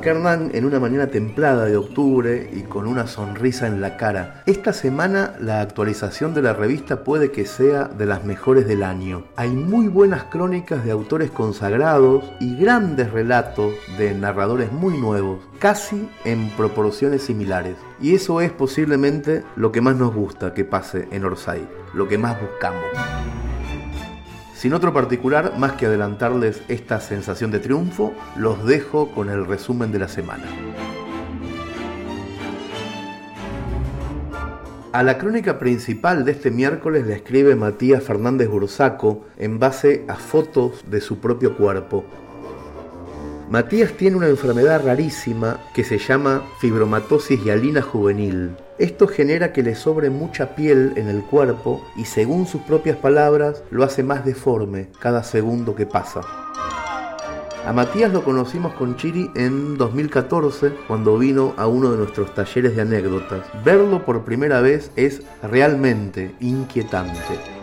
Acá Hernán en una mañana templada de octubre y con una sonrisa en la cara. Esta semana la actualización de la revista puede que sea de las mejores del año. Hay muy buenas crónicas de autores consagrados y grandes relatos de narradores muy nuevos, casi en proporciones similares. Y eso es posiblemente lo que más nos gusta que pase en Orsay, lo que más buscamos. Sin otro particular, más que adelantarles esta sensación de triunfo, los dejo con el resumen de la semana. A la crónica principal de este miércoles le escribe Matías Fernández Bursaco en base a fotos de su propio cuerpo. Matías tiene una enfermedad rarísima que se llama fibromatosis hialina juvenil. Esto genera que le sobre mucha piel en el cuerpo y según sus propias palabras lo hace más deforme cada segundo que pasa. A Matías lo conocimos con Chiri en 2014 cuando vino a uno de nuestros talleres de anécdotas. Verlo por primera vez es realmente inquietante.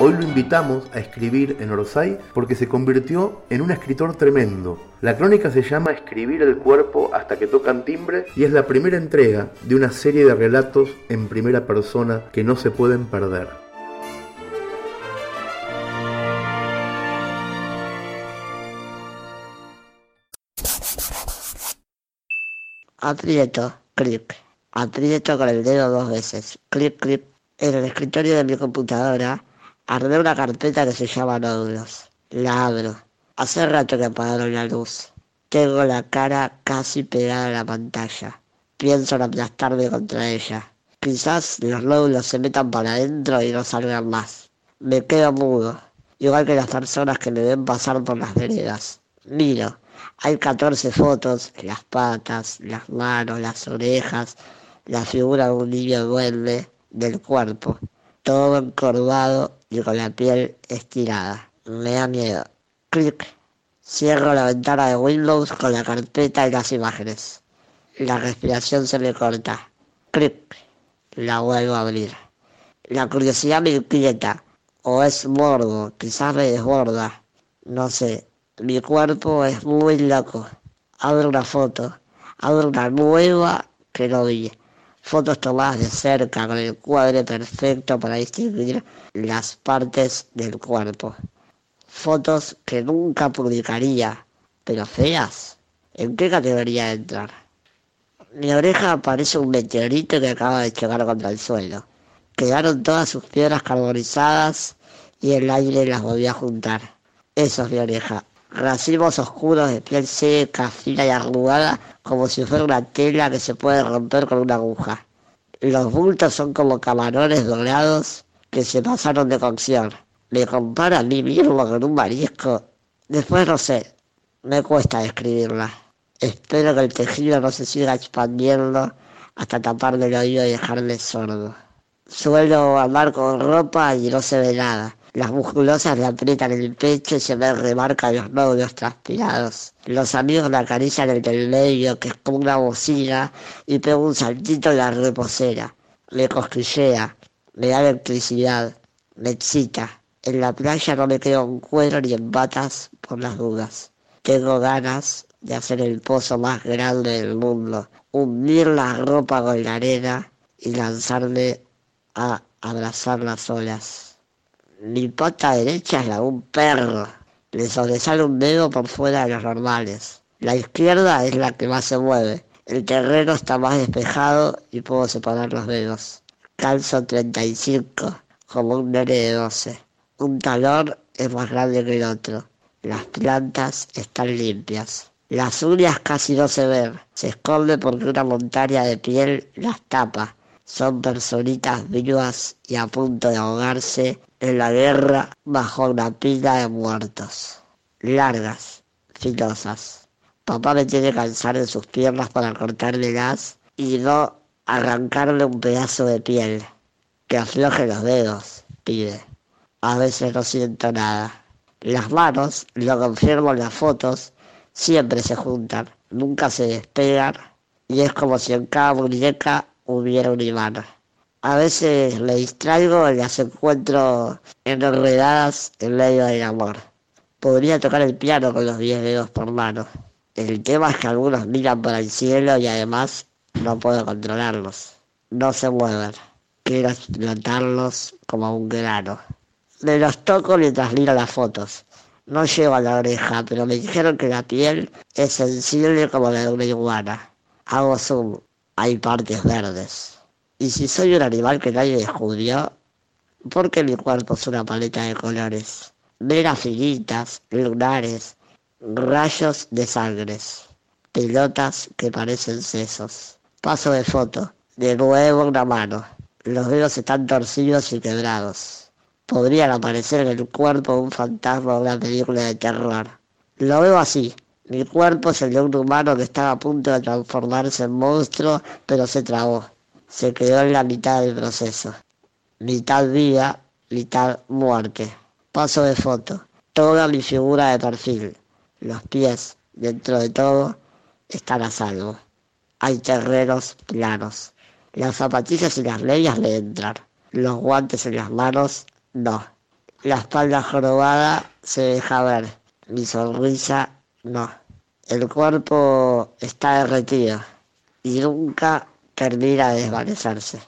Hoy lo invitamos a escribir en Orsay porque se convirtió en un escritor tremendo. La crónica se llama Escribir el cuerpo hasta que tocan timbre y es la primera entrega de una serie de relatos en primera persona que no se pueden perder. Aprieto, clic. Aprieto con el dedo dos veces. Clic, clic. En el escritorio de mi computadora Armé una carpeta que se llama nódulos. La abro. Hace rato que apagaron la luz. Tengo la cara casi pegada a la pantalla. Pienso en aplastarme contra ella. Quizás los nódulos se metan para adentro y no salgan más. Me quedo mudo, igual que las personas que me ven pasar por las veredas. Miro, hay 14 fotos, las patas, las manos, las orejas, la figura de un niño duende, del cuerpo, todo encorvado y con la piel estirada. Me da miedo. Clic. Cierro la ventana de Windows con la carpeta y las imágenes. La respiración se me corta. Clic. La vuelvo a abrir. La curiosidad me inquieta. O es morbo, quizás me desborda. No sé. Mi cuerpo es muy loco. Abro una foto. Abro una nueva que no vi fotos tomadas de cerca con el cuadro perfecto para distinguir las partes del cuerpo. Fotos que nunca publicaría, pero feas. ¿En qué categoría entrar? Mi oreja parece un meteorito que acaba de chocar contra el suelo. Quedaron todas sus piedras carbonizadas y el aire las volvió a juntar. Eso es mi oreja. Racimos oscuros de piel seca, fina y arrugada, como si fuera una tela que se puede romper con una aguja. Los bultos son como camarones dorados que se pasaron de cocción. Me compara a mí mismo con un marisco. Después no sé, me cuesta describirla. Espero que el tejido no se siga expandiendo hasta taparme el oído y dejarme sordo. Suelo andar con ropa y no se ve nada. Las musculosas le aprietan el pecho y se me remarcan los nódulos transpirados. Los amigos le acarician el del medio, que es como una bocina, y pego un saltito en la reposera. Me cosquillea, me da electricidad, me excita. En la playa no me quedo en cuero ni en batas por las dudas. Tengo ganas de hacer el pozo más grande del mundo, hundir la ropa con la arena y lanzarme a abrazar las olas. Mi pata derecha es la de un perro. Le sobresale un dedo por fuera de los normales. La izquierda es la que más se mueve. El terreno está más despejado y puedo separar los dedos. Calzo 35, como un nene de 12. Un talón es más grande que el otro. Las plantas están limpias. Las uñas casi no se ven. Se esconde porque una montaña de piel las tapa. Son personitas vivas y a punto de ahogarse en la guerra bajo una pila de muertos. Largas, filosas. Papá me tiene alzar en sus piernas para cortarle las y no arrancarle un pedazo de piel. Que afloje los dedos, pide. A veces no siento nada. Las manos, lo confirmo en las fotos, siempre se juntan, nunca se despegan y es como si en cada muñeca hubiera un imán. A veces me distraigo y las encuentro enredadas en medio del amor. Podría tocar el piano con los 10 dedos por mano. El tema es que algunos miran para el cielo y además no puedo controlarlos. No se mueven. Quiero explotarlos como un grano. Me los toco mientras miro las fotos. No llego a la oreja, pero me dijeron que la piel es sensible como la de una iguana. Hago zoom. Hay partes verdes. Y si soy un animal que nadie descubrió, ¿por qué mi cuerpo es una paleta de colores? Veras finitas, lunares, rayos de sangres, pelotas que parecen sesos. Paso de foto, de nuevo una mano. Los dedos están torcidos y quebrados. Podrían aparecer en el cuerpo un fantasma o una película de terror. Lo veo así. Mi cuerpo es el de un humano que estaba a punto de transformarse en monstruo, pero se trabó se quedó en la mitad del proceso. Mitad vida, mitad muerte. Paso de foto. Toda mi figura de perfil. Los pies, dentro de todo, están a salvo. Hay terrenos planos. Las zapatillas y las medias le entran. Los guantes en las manos, no. La espalda jorobada se deja ver. Mi sonrisa, no. El cuerpo está derretido. Y nunca termina de desvanecerse.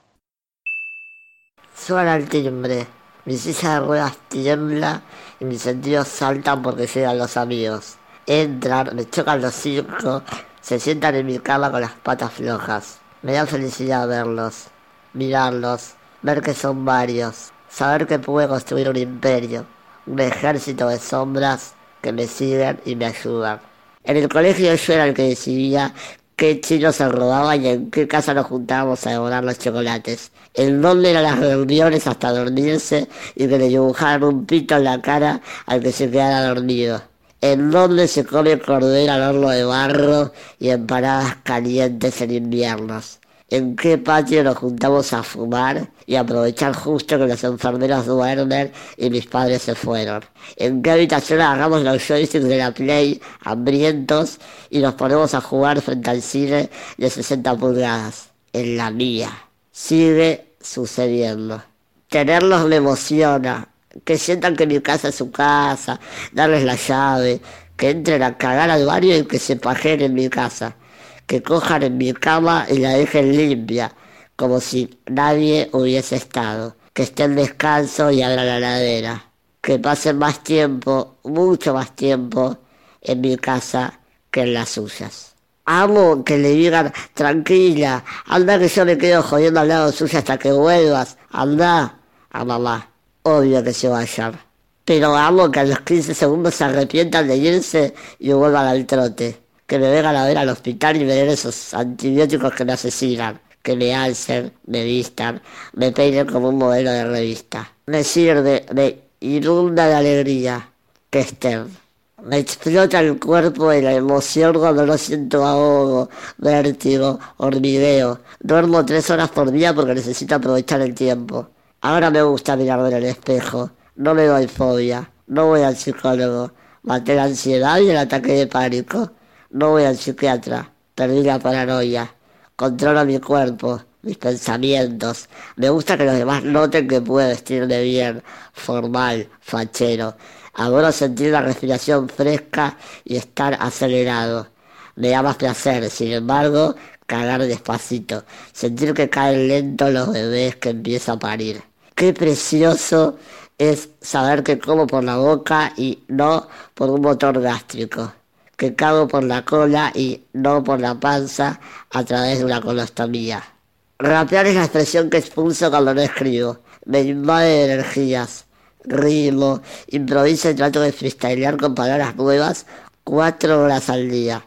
Suena el timbre, mi silla de ruedas tiembla y mis sentidos saltan porque llegan los amigos. Entran, me chocan los cinco, se sientan en mi cama con las patas flojas. Me da felicidad verlos, mirarlos, ver que son varios, saber que pude construir un imperio, un ejército de sombras que me siguen y me ayudan. En el colegio yo era el que decidía qué chino se robaba y en qué casa nos juntábamos a devorar los chocolates. En dónde eran las reuniones hasta dormirse y que le dibujaran un pito en la cara al que se quedara dormido. En dónde se come cordero al horno de barro y empanadas calientes en inviernos en qué patio nos juntamos a fumar y aprovechar justo que los enfermeros duermen y mis padres se fueron. En qué habitación agarramos los joysticks de la Play hambrientos y nos ponemos a jugar frente al cine de 60 pulgadas. En la mía. Sigue sucediendo. Tenerlos me emociona. Que sientan que mi casa es su casa, darles la llave, que entren a cagar al barrio y que se pajen en mi casa que cojan en mi cama y la dejen limpia, como si nadie hubiese estado, que estén descanso y abran la ladera, que pasen más tiempo, mucho más tiempo, en mi casa que en las suyas. Amo que le digan, tranquila, anda que yo me quedo jodiendo al lado suyo hasta que vuelvas, anda, a mamá, obvio que se vayan. Pero amo que a los 15 segundos se arrepientan de irse y vuelvan al trote que me vengan a ver al hospital y me den esos antibióticos que me asesinan, que me alcen, me vistan, me peinen como un modelo de revista. Me sirve, me inunda de alegría que estén. Me explota el cuerpo y la emoción cuando no siento ahogo, vértigo, hormigueo. Duermo tres horas por día porque necesito aprovechar el tiempo. Ahora me gusta mirarme en el espejo. No me doy fobia. No voy al psicólogo. Maté la ansiedad y el ataque de pánico. No voy al psiquiatra, perdí la paranoia. Controlo mi cuerpo, mis pensamientos. Me gusta que los demás noten que puedo vestirme bien, formal, fachero. Adoro sentir la respiración fresca y estar acelerado. Me da más placer, sin embargo, cagar despacito. Sentir que caen lento los bebés que empiezo a parir. Qué precioso es saber que como por la boca y no por un motor gástrico que cago por la cola y no por la panza a través de una colostomía. Rapear es la expresión que expulso cuando no escribo. Me invade energías. Rimo, improviso y trato de freestylear con palabras nuevas cuatro horas al día.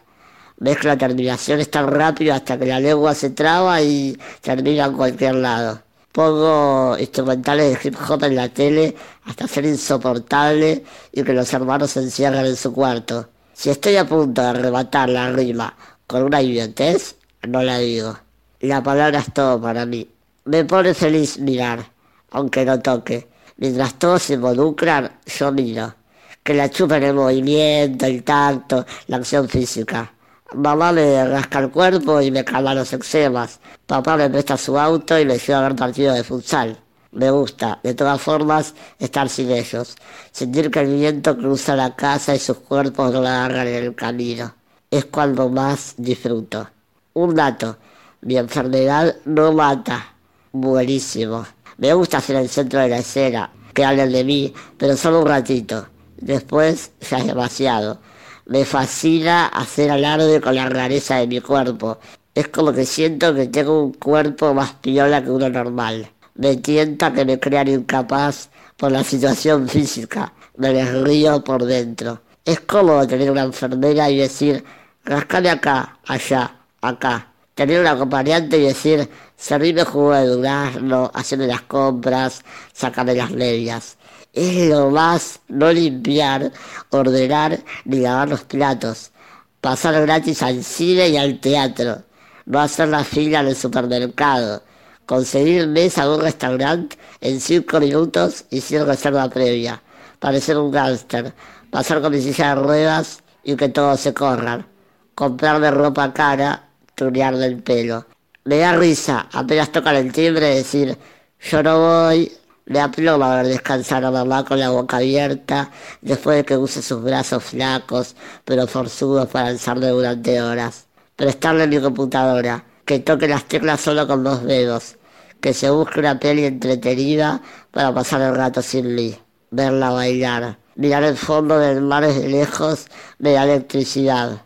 Mezcla terminaciones tan rápido hasta que la lengua se traba y termina en cualquier lado. Pongo instrumentales de hip hop en la tele hasta ser insoportable y que los hermanos se encierran en su cuarto. Si estoy a punto de arrebatar la rima con una idiotez, no la digo. La palabra es todo para mí. Me pone feliz mirar, aunque no toque. Mientras todos se involucran, yo miro. Que la chupen el movimiento, el tacto, la acción física. Mamá me rasca el cuerpo y me calma los eczemas. Papá me presta su auto y me lleva a ver partido de futsal. Me gusta, de todas formas, estar sin ellos. Sentir que el viento cruza la casa y sus cuerpos no la agarran en el camino. es cuando más disfruto. Un dato, mi enfermedad no mata. Buenísimo. Me gusta ser el centro de la escena, que hablen de mí, pero solo un ratito. Después ya es demasiado. Me fascina hacer alarde con la rareza de mi cuerpo. Es como que siento que tengo un cuerpo más piola que uno normal. Me tienta que me crean incapaz por la situación física. Me desrío por dentro. Es cómodo tener una enfermera y decir, rascame acá, allá, acá. Tener un acompañante y decir, servirme jugo de durazno, hacerme las compras, sacarme las medias. Es lo más no limpiar, ordenar ni lavar los platos. Pasar gratis al cine y al teatro. No hacer la fila en el supermercado conseguir mesa en un restaurante en cinco minutos y sin reserva previa, parecer un gángster, pasar con mi silla de ruedas y que todos se corran, comprarme ropa cara, tunear del pelo. Me da risa, apenas tocan el timbre decir, yo no voy, me aploma ver descansar a mamá con la boca abierta después de que use sus brazos flacos pero forzudos para alzarme durante horas. Prestarle mi computadora, que toque las teclas solo con dos dedos, que se busque una peli entretenida para pasar el rato sin mí, verla bailar, mirar el fondo del mar desde lejos me da electricidad,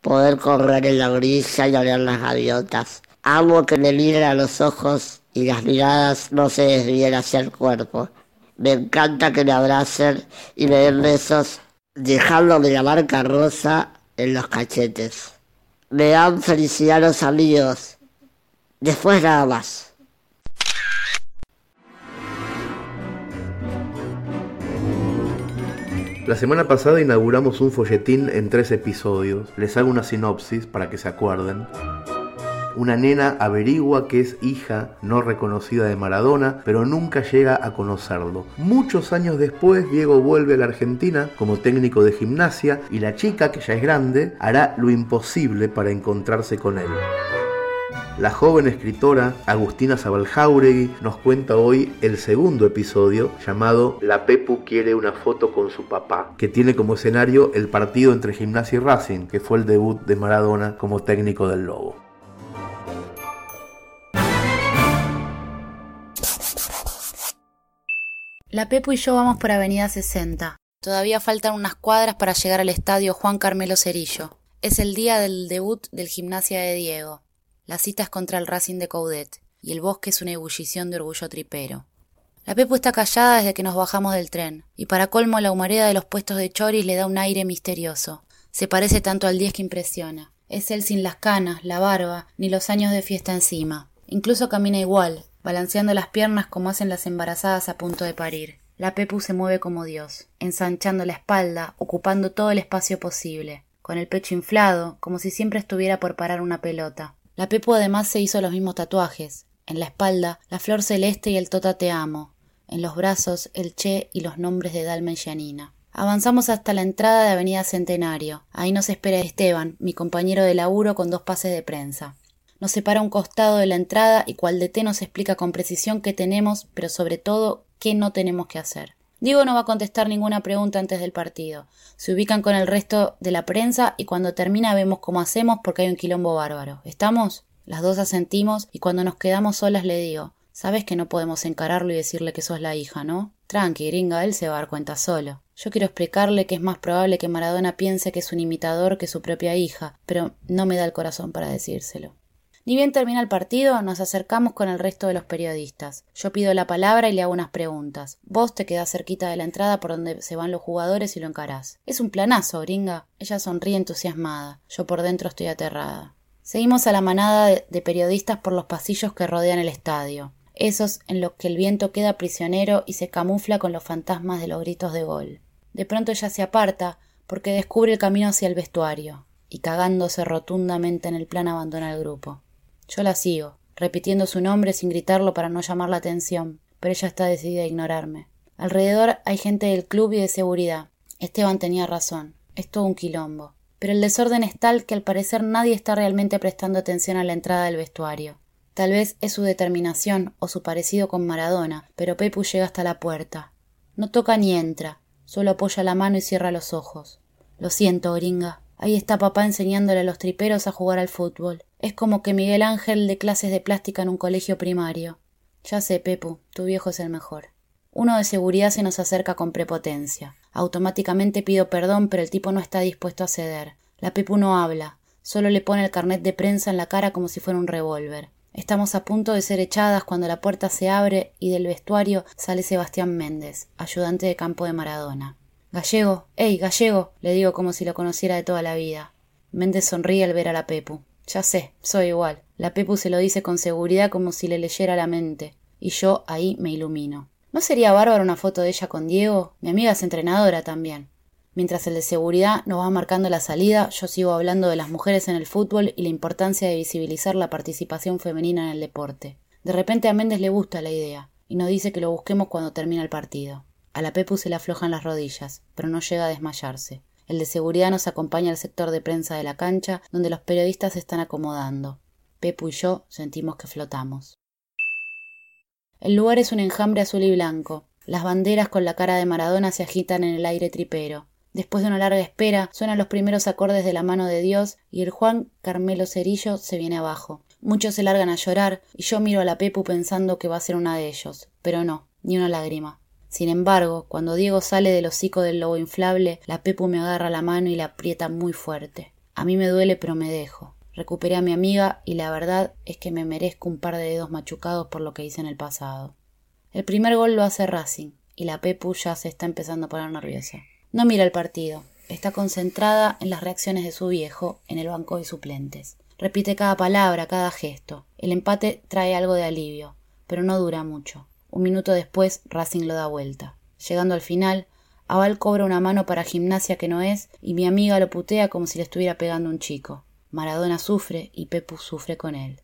poder correr en la brisa y oler las gaviotas. Amo que me miren a los ojos y las miradas no se desvíen hacia el cuerpo. Me encanta que me abracen y me den besos dejándome la marca rosa en los cachetes me dan felicidad los amigos. Después nada más. La semana pasada inauguramos un folletín en tres episodios. Les hago una sinopsis para que se acuerden. Una nena averigua que es hija no reconocida de Maradona, pero nunca llega a conocerlo. Muchos años después, Diego vuelve a la Argentina como técnico de gimnasia y la chica, que ya es grande, hará lo imposible para encontrarse con él. La joven escritora Agustina Zabaljauregui nos cuenta hoy el segundo episodio llamado La Pepu quiere una foto con su papá, que tiene como escenario el partido entre Gimnasia y Racing, que fue el debut de Maradona como técnico del Lobo. La Pepu y yo vamos por Avenida 60. Todavía faltan unas cuadras para llegar al estadio Juan Carmelo Cerillo. Es el día del debut del Gimnasia de Diego. La cita es contra el Racing de Coudet, y el bosque es una ebullición de orgullo tripero. La Pepu está callada desde que nos bajamos del tren, y para colmo la humareda de los puestos de choris le da un aire misterioso. Se parece tanto al 10 que impresiona. Es él sin las canas, la barba, ni los años de fiesta encima. Incluso camina igual, balanceando las piernas como hacen las embarazadas a punto de parir. La Pepu se mueve como Dios, ensanchando la espalda, ocupando todo el espacio posible, con el pecho inflado, como si siempre estuviera por parar una pelota. La Pepu además se hizo los mismos tatuajes. En la espalda, la flor celeste y el Tota Te Amo. En los brazos, el Che y los nombres de Dalma y Janina. Avanzamos hasta la entrada de Avenida Centenario. Ahí nos espera Esteban, mi compañero de laburo con dos pases de prensa nos separa un costado de la entrada y cual de té nos explica con precisión qué tenemos, pero sobre todo qué no tenemos que hacer. Diego no va a contestar ninguna pregunta antes del partido. Se ubican con el resto de la prensa y cuando termina vemos cómo hacemos porque hay un quilombo bárbaro. ¿Estamos? Las dos asentimos y cuando nos quedamos solas le digo Sabes que no podemos encararlo y decirle que sos la hija, ¿no? Tranqui, gringa, él se va a dar cuenta solo. Yo quiero explicarle que es más probable que Maradona piense que es un imitador que su propia hija, pero no me da el corazón para decírselo. Ni bien termina el partido, nos acercamos con el resto de los periodistas. Yo pido la palabra y le hago unas preguntas. Vos te quedás cerquita de la entrada por donde se van los jugadores y lo encarás. Es un planazo, gringa. Ella sonríe entusiasmada. Yo por dentro estoy aterrada. Seguimos a la manada de periodistas por los pasillos que rodean el estadio. Esos en los que el viento queda prisionero y se camufla con los fantasmas de los gritos de gol. De pronto ella se aparta porque descubre el camino hacia el vestuario y cagándose rotundamente en el plan abandona el grupo. Yo la sigo, repitiendo su nombre sin gritarlo para no llamar la atención, pero ella está decidida a ignorarme. Alrededor hay gente del club y de seguridad. Esteban tenía razón. Es todo un quilombo. Pero el desorden es tal que al parecer nadie está realmente prestando atención a la entrada del vestuario. Tal vez es su determinación o su parecido con Maradona, pero Pepu llega hasta la puerta. No toca ni entra, solo apoya la mano y cierra los ojos. Lo siento, gringa. Ahí está papá enseñándole a los triperos a jugar al fútbol. Es como que Miguel Ángel de clases de plástica en un colegio primario. Ya sé, Pepu, tu viejo es el mejor. Uno de seguridad se nos acerca con prepotencia. Automáticamente pido perdón, pero el tipo no está dispuesto a ceder. La Pepu no habla, solo le pone el carnet de prensa en la cara como si fuera un revólver. Estamos a punto de ser echadas cuando la puerta se abre y del vestuario sale Sebastián Méndez, ayudante de campo de Maradona. Gallego, ey, gallego, le digo como si lo conociera de toda la vida. Méndez sonríe al ver a la Pepu. Ya sé, soy igual. La Pepu se lo dice con seguridad como si le leyera la mente. Y yo ahí me ilumino. ¿No sería bárbaro una foto de ella con Diego? Mi amiga es entrenadora también. Mientras el de seguridad nos va marcando la salida, yo sigo hablando de las mujeres en el fútbol y la importancia de visibilizar la participación femenina en el deporte. De repente a Méndez le gusta la idea, y nos dice que lo busquemos cuando termina el partido. A la Pepu se le aflojan las rodillas, pero no llega a desmayarse. El de seguridad nos acompaña al sector de prensa de la cancha, donde los periodistas se están acomodando. Pepu y yo sentimos que flotamos. El lugar es un enjambre azul y blanco. Las banderas con la cara de Maradona se agitan en el aire tripero. Después de una larga espera, suenan los primeros acordes de la mano de Dios y el Juan Carmelo Cerillo se viene abajo. Muchos se largan a llorar y yo miro a la Pepu pensando que va a ser una de ellos, pero no, ni una lágrima. Sin embargo, cuando Diego sale del hocico del lobo inflable, la Pepu me agarra la mano y la aprieta muy fuerte. A mí me duele, pero me dejo. Recuperé a mi amiga y la verdad es que me merezco un par de dedos machucados por lo que hice en el pasado. El primer gol lo hace Racing y la Pepu ya se está empezando a poner nerviosa. No mira el partido, está concentrada en las reacciones de su viejo en el banco de suplentes. Repite cada palabra, cada gesto. El empate trae algo de alivio, pero no dura mucho. Un minuto después Racing lo da vuelta. Llegando al final, Aval cobra una mano para gimnasia que no es y mi amiga lo putea como si le estuviera pegando un chico. Maradona sufre y Pepu sufre con él.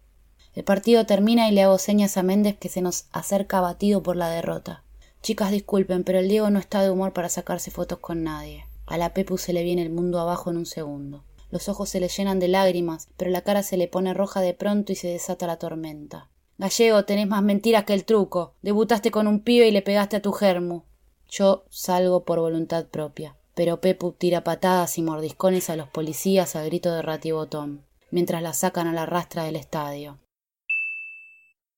El partido termina y le hago señas a Méndez que se nos acerca abatido por la derrota. Chicas, disculpen, pero el Diego no está de humor para sacarse fotos con nadie. A la Pepu se le viene el mundo abajo en un segundo. Los ojos se le llenan de lágrimas, pero la cara se le pone roja de pronto y se desata la tormenta. Gallego, tenés más mentiras que el truco. Debutaste con un pibe y le pegaste a tu germu. Yo salgo por voluntad propia, pero Pepu tira patadas y mordiscones a los policías al grito de ratibotón, mientras la sacan a la rastra del estadio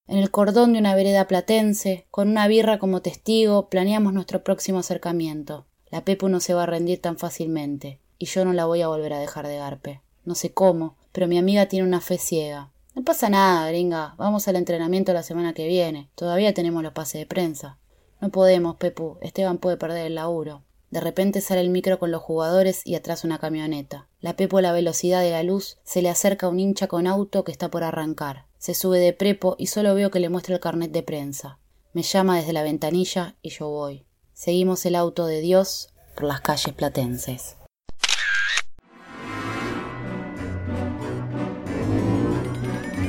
en el cordón de una vereda platense, con una birra como testigo, planeamos nuestro próximo acercamiento. La Pepu no se va a rendir tan fácilmente, y yo no la voy a volver a dejar de garpe. No sé cómo, pero mi amiga tiene una fe ciega. No pasa nada, gringa. Vamos al entrenamiento la semana que viene. Todavía tenemos los pases de prensa. No podemos, Pepu. Esteban puede perder el laburo. De repente sale el micro con los jugadores y atrás una camioneta. La Pepu a la velocidad de la luz se le acerca un hincha con auto que está por arrancar. Se sube de prepo y solo veo que le muestra el carnet de prensa. Me llama desde la ventanilla y yo voy. Seguimos el auto de Dios por las calles platenses.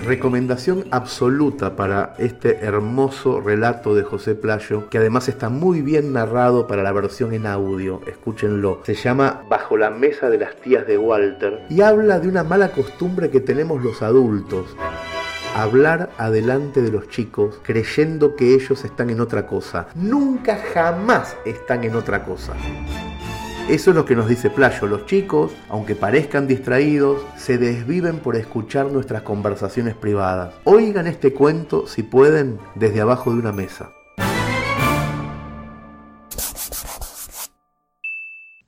Recomendación absoluta para este hermoso relato de José Playo, que además está muy bien narrado para la versión en audio. Escúchenlo. Se llama Bajo la mesa de las tías de Walter y habla de una mala costumbre que tenemos los adultos hablar adelante de los chicos creyendo que ellos están en otra cosa. Nunca jamás están en otra cosa. Eso es lo que nos dice Playo. Los chicos, aunque parezcan distraídos, se desviven por escuchar nuestras conversaciones privadas. Oigan este cuento, si pueden, desde abajo de una mesa.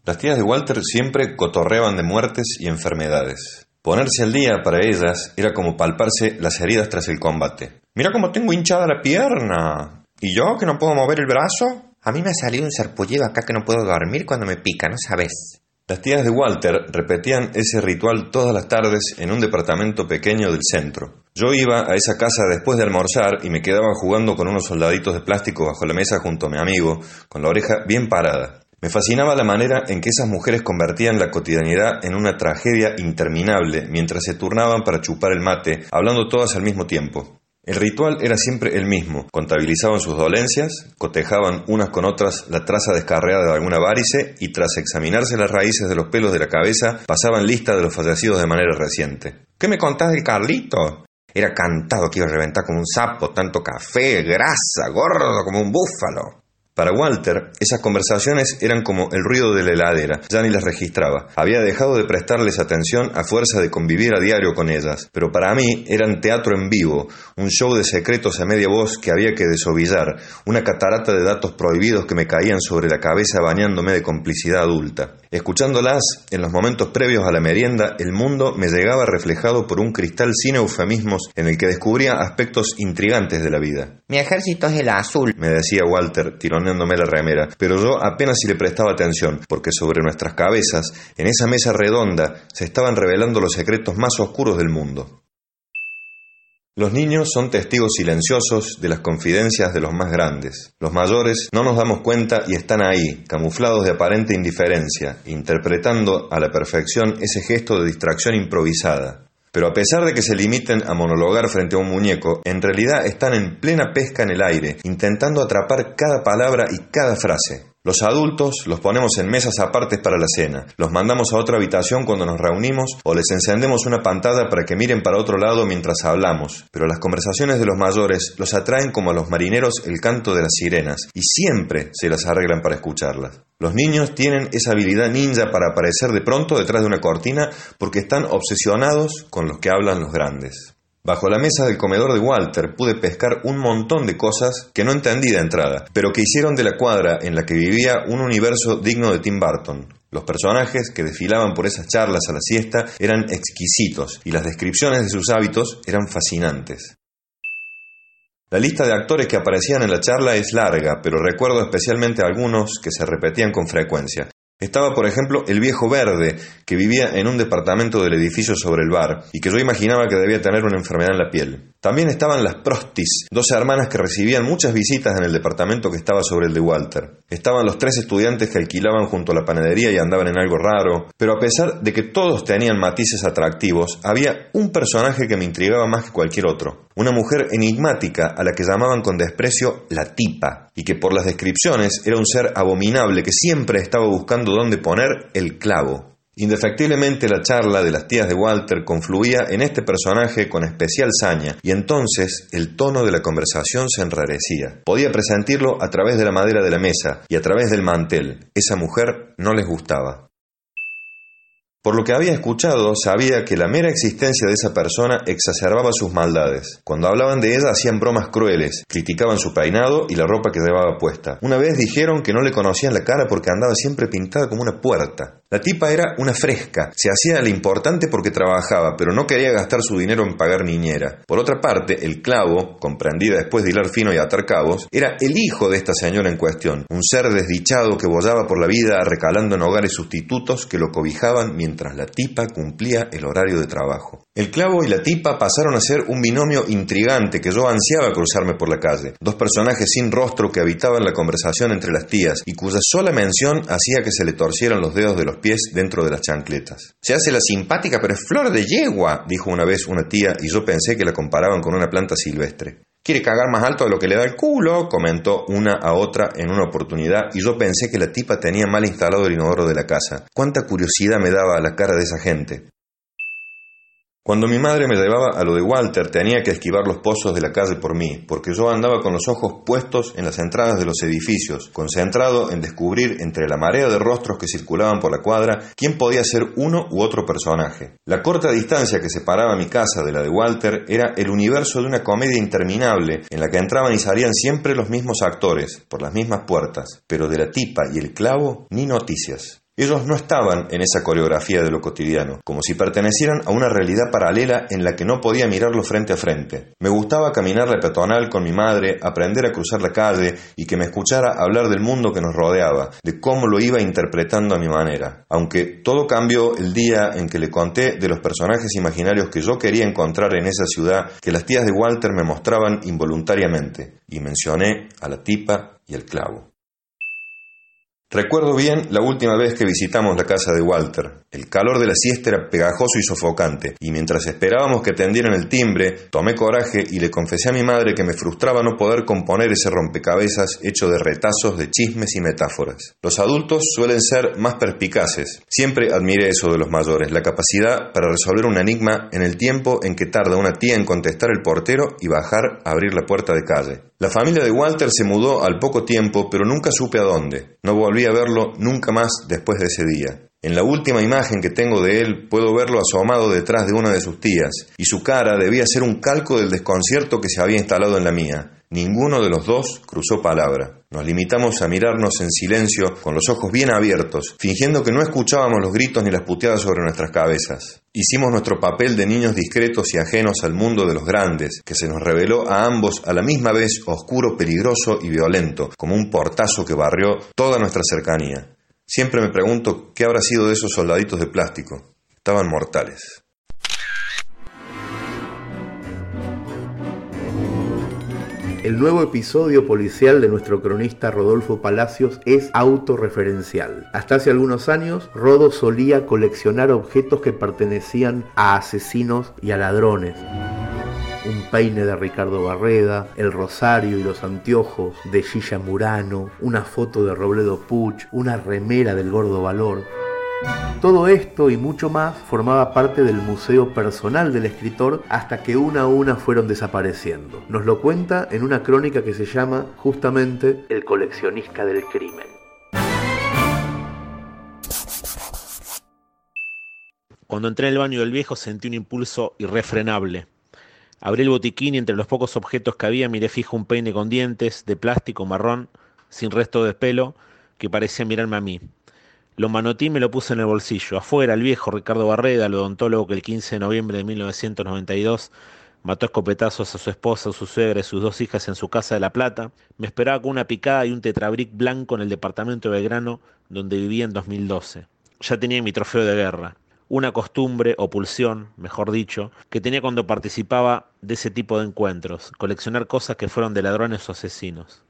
Las tías de Walter siempre cotorreaban de muertes y enfermedades. Ponerse al día para ellas era como palparse las heridas tras el combate. Mira cómo tengo hinchada la pierna. ¿Y yo que no puedo mover el brazo? A mí me ha salido un sarpullido acá que no puedo dormir cuando me pica, ¿no sabes? Las tías de Walter repetían ese ritual todas las tardes en un departamento pequeño del centro. Yo iba a esa casa después de almorzar y me quedaba jugando con unos soldaditos de plástico bajo la mesa junto a mi amigo, con la oreja bien parada. Me fascinaba la manera en que esas mujeres convertían la cotidianidad en una tragedia interminable mientras se turnaban para chupar el mate, hablando todas al mismo tiempo. El ritual era siempre el mismo. Contabilizaban sus dolencias, cotejaban unas con otras la traza descarreada de alguna varice y tras examinarse las raíces de los pelos de la cabeza pasaban lista de los fallecidos de manera reciente. ¿Qué me contás del Carlito? Era cantado que iba a reventar como un sapo, tanto café, grasa, gordo como un búfalo. Para Walter, esas conversaciones eran como el ruido de la heladera, ya ni las registraba. Había dejado de prestarles atención a fuerza de convivir a diario con ellas, pero para mí eran teatro en vivo, un show de secretos a media voz que había que desovillar, una catarata de datos prohibidos que me caían sobre la cabeza bañándome de complicidad adulta. Escuchándolas, en los momentos previos a la merienda, el mundo me llegaba reflejado por un cristal sin eufemismos en el que descubría aspectos intrigantes de la vida. Mi ejército es el azul, me decía Walter, tironeándome la remera, pero yo apenas si le prestaba atención, porque sobre nuestras cabezas, en esa mesa redonda, se estaban revelando los secretos más oscuros del mundo. Los niños son testigos silenciosos de las confidencias de los más grandes. Los mayores no nos damos cuenta y están ahí, camuflados de aparente indiferencia, interpretando a la perfección ese gesto de distracción improvisada. Pero a pesar de que se limiten a monologar frente a un muñeco, en realidad están en plena pesca en el aire, intentando atrapar cada palabra y cada frase. Los adultos los ponemos en mesas apartes para la cena, los mandamos a otra habitación cuando nos reunimos o les encendemos una pantalla para que miren para otro lado mientras hablamos, pero las conversaciones de los mayores los atraen como a los marineros el canto de las sirenas y siempre se las arreglan para escucharlas. Los niños tienen esa habilidad ninja para aparecer de pronto detrás de una cortina porque están obsesionados con los que hablan los grandes. Bajo la mesa del comedor de Walter pude pescar un montón de cosas que no entendí de entrada, pero que hicieron de la cuadra en la que vivía un universo digno de Tim Burton. Los personajes que desfilaban por esas charlas a la siesta eran exquisitos y las descripciones de sus hábitos eran fascinantes. La lista de actores que aparecían en la charla es larga, pero recuerdo especialmente algunos que se repetían con frecuencia. Estaba, por ejemplo, el viejo verde, que vivía en un departamento del edificio sobre el bar, y que yo imaginaba que debía tener una enfermedad en la piel. También estaban las Prostis, dos hermanas que recibían muchas visitas en el departamento que estaba sobre el de Walter. Estaban los tres estudiantes que alquilaban junto a la panadería y andaban en algo raro, pero a pesar de que todos tenían matices atractivos, había un personaje que me intrigaba más que cualquier otro. Una mujer enigmática a la que llamaban con desprecio la tipa, y que por las descripciones era un ser abominable que siempre estaba buscando dónde poner el clavo. Indefectiblemente la charla de las tías de Walter confluía en este personaje con especial saña, y entonces el tono de la conversación se enrarecía. Podía presentirlo a través de la madera de la mesa y a través del mantel. Esa mujer no les gustaba. Por lo que había escuchado, sabía que la mera existencia de esa persona exacerbaba sus maldades. Cuando hablaban de ella hacían bromas crueles, criticaban su peinado y la ropa que llevaba puesta. Una vez dijeron que no le conocían la cara porque andaba siempre pintada como una puerta. La tipa era una fresca, se hacía la importante porque trabajaba, pero no quería gastar su dinero en pagar niñera. Por otra parte, el clavo, comprendida después de hilar fino y atar cabos, era el hijo de esta señora en cuestión, un ser desdichado que bollaba por la vida recalando en hogares sustitutos que lo cobijaban mientras la tipa cumplía el horario de trabajo. El clavo y la tipa pasaron a ser un binomio intrigante que yo ansiaba cruzarme por la calle, dos personajes sin rostro que habitaban la conversación entre las tías y cuya sola mención hacía que se le torcieran los dedos de los pies dentro de las chancletas. Se hace la simpática, pero es flor de yegua, dijo una vez una tía y yo pensé que la comparaban con una planta silvestre. Quiere cagar más alto de lo que le da el culo, comentó una a otra en una oportunidad, y yo pensé que la tipa tenía mal instalado el inodoro de la casa. Cuánta curiosidad me daba la cara de esa gente. Cuando mi madre me llevaba a lo de Walter tenía que esquivar los pozos de la calle por mí, porque yo andaba con los ojos puestos en las entradas de los edificios, concentrado en descubrir entre la marea de rostros que circulaban por la cuadra quién podía ser uno u otro personaje. La corta distancia que separaba mi casa de la de Walter era el universo de una comedia interminable en la que entraban y salían siempre los mismos actores, por las mismas puertas, pero de la tipa y el clavo ni noticias. Ellos no estaban en esa coreografía de lo cotidiano, como si pertenecieran a una realidad paralela en la que no podía mirarlo frente a frente. Me gustaba caminar la peatonal con mi madre, aprender a cruzar la calle y que me escuchara hablar del mundo que nos rodeaba, de cómo lo iba interpretando a mi manera. Aunque todo cambió el día en que le conté de los personajes imaginarios que yo quería encontrar en esa ciudad que las tías de Walter me mostraban involuntariamente, y mencioné a la tipa y el clavo. Recuerdo bien la última vez que visitamos la casa de Walter. El calor de la siesta era pegajoso y sofocante, y mientras esperábamos que tendieran el timbre, tomé coraje y le confesé a mi madre que me frustraba no poder componer ese rompecabezas hecho de retazos de chismes y metáforas. Los adultos suelen ser más perspicaces. Siempre admiré eso de los mayores, la capacidad para resolver un enigma en el tiempo en que tarda una tía en contestar el portero y bajar a abrir la puerta de calle. La familia de Walter se mudó al poco tiempo, pero nunca supe a dónde. No volví a verlo nunca más después de ese día. En la última imagen que tengo de él puedo verlo asomado detrás de una de sus tías, y su cara debía ser un calco del desconcierto que se había instalado en la mía. Ninguno de los dos cruzó palabra. Nos limitamos a mirarnos en silencio, con los ojos bien abiertos, fingiendo que no escuchábamos los gritos ni las puteadas sobre nuestras cabezas. Hicimos nuestro papel de niños discretos y ajenos al mundo de los grandes, que se nos reveló a ambos a la misma vez oscuro, peligroso y violento, como un portazo que barrió toda nuestra cercanía. Siempre me pregunto qué habrá sido de esos soldaditos de plástico. Estaban mortales. El nuevo episodio policial de nuestro cronista Rodolfo Palacios es autorreferencial. Hasta hace algunos años, Rodo solía coleccionar objetos que pertenecían a asesinos y a ladrones. Un peine de Ricardo Barreda, el rosario y los anteojos de Gilla Murano, una foto de Robledo Puch, una remera del Gordo Valor. Todo esto y mucho más formaba parte del museo personal del escritor hasta que una a una fueron desapareciendo. Nos lo cuenta en una crónica que se llama justamente El coleccionista del crimen. Cuando entré en el baño del viejo sentí un impulso irrefrenable. Abrí el botiquín y entre los pocos objetos que había miré fijo un peine con dientes, de plástico marrón, sin resto de pelo, que parecía mirarme a mí. Lo manotí y me lo puse en el bolsillo. Afuera, el viejo Ricardo Barreda, el odontólogo que el 15 de noviembre de 1992 mató a escopetazos a su esposa, a su suegra y sus dos hijas en su casa de La Plata, me esperaba con una picada y un tetrabric blanco en el departamento de Belgrano donde vivía en 2012. Ya tenía mi trofeo de guerra, una costumbre o pulsión, mejor dicho, que tenía cuando participaba de ese tipo de encuentros, coleccionar cosas que fueron de ladrones o asesinos.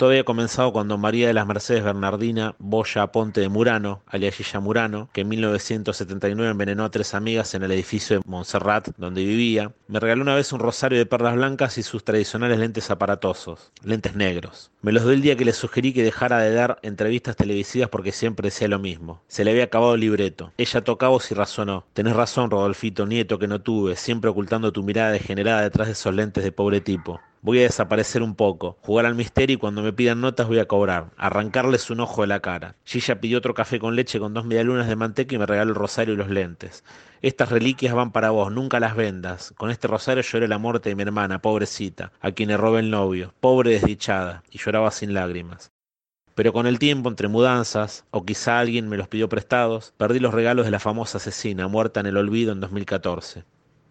Todo había comenzado cuando María de las Mercedes Bernardina Boya Ponte de Murano, alias Gilla Murano, que en 1979 envenenó a tres amigas en el edificio de Montserrat donde vivía, me regaló una vez un rosario de perlas blancas y sus tradicionales lentes aparatosos, lentes negros. Me los dio el día que le sugerí que dejara de dar entrevistas televisivas porque siempre decía lo mismo. Se le había acabado el libreto. Ella tocaba y razonó. Tenés razón, Rodolfito, nieto que no tuve, siempre ocultando tu mirada degenerada detrás de esos lentes de pobre tipo. Voy a desaparecer un poco, jugar al misterio y cuando me pidan notas voy a cobrar, arrancarles un ojo de la cara. Gilla pidió otro café con leche con dos medialunas de manteca y me regaló el rosario y los lentes. Estas reliquias van para vos, nunca las vendas. Con este rosario lloré la muerte de mi hermana, pobrecita, a quien le robé el novio, pobre desdichada, y lloraba sin lágrimas. Pero con el tiempo, entre mudanzas, o quizá alguien me los pidió prestados, perdí los regalos de la famosa asesina, muerta en el olvido en 2014.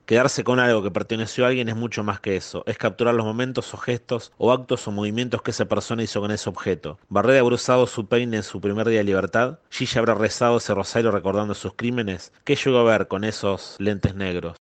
Quedarse con algo que perteneció a alguien es mucho más que eso. Es capturar los momentos o gestos o actos o movimientos que esa persona hizo con ese objeto. Barreda habrá usado su peine en su primer día de libertad. Gilla habrá rezado ese rosario recordando sus crímenes. ¿Qué llegó a ver con esos lentes negros?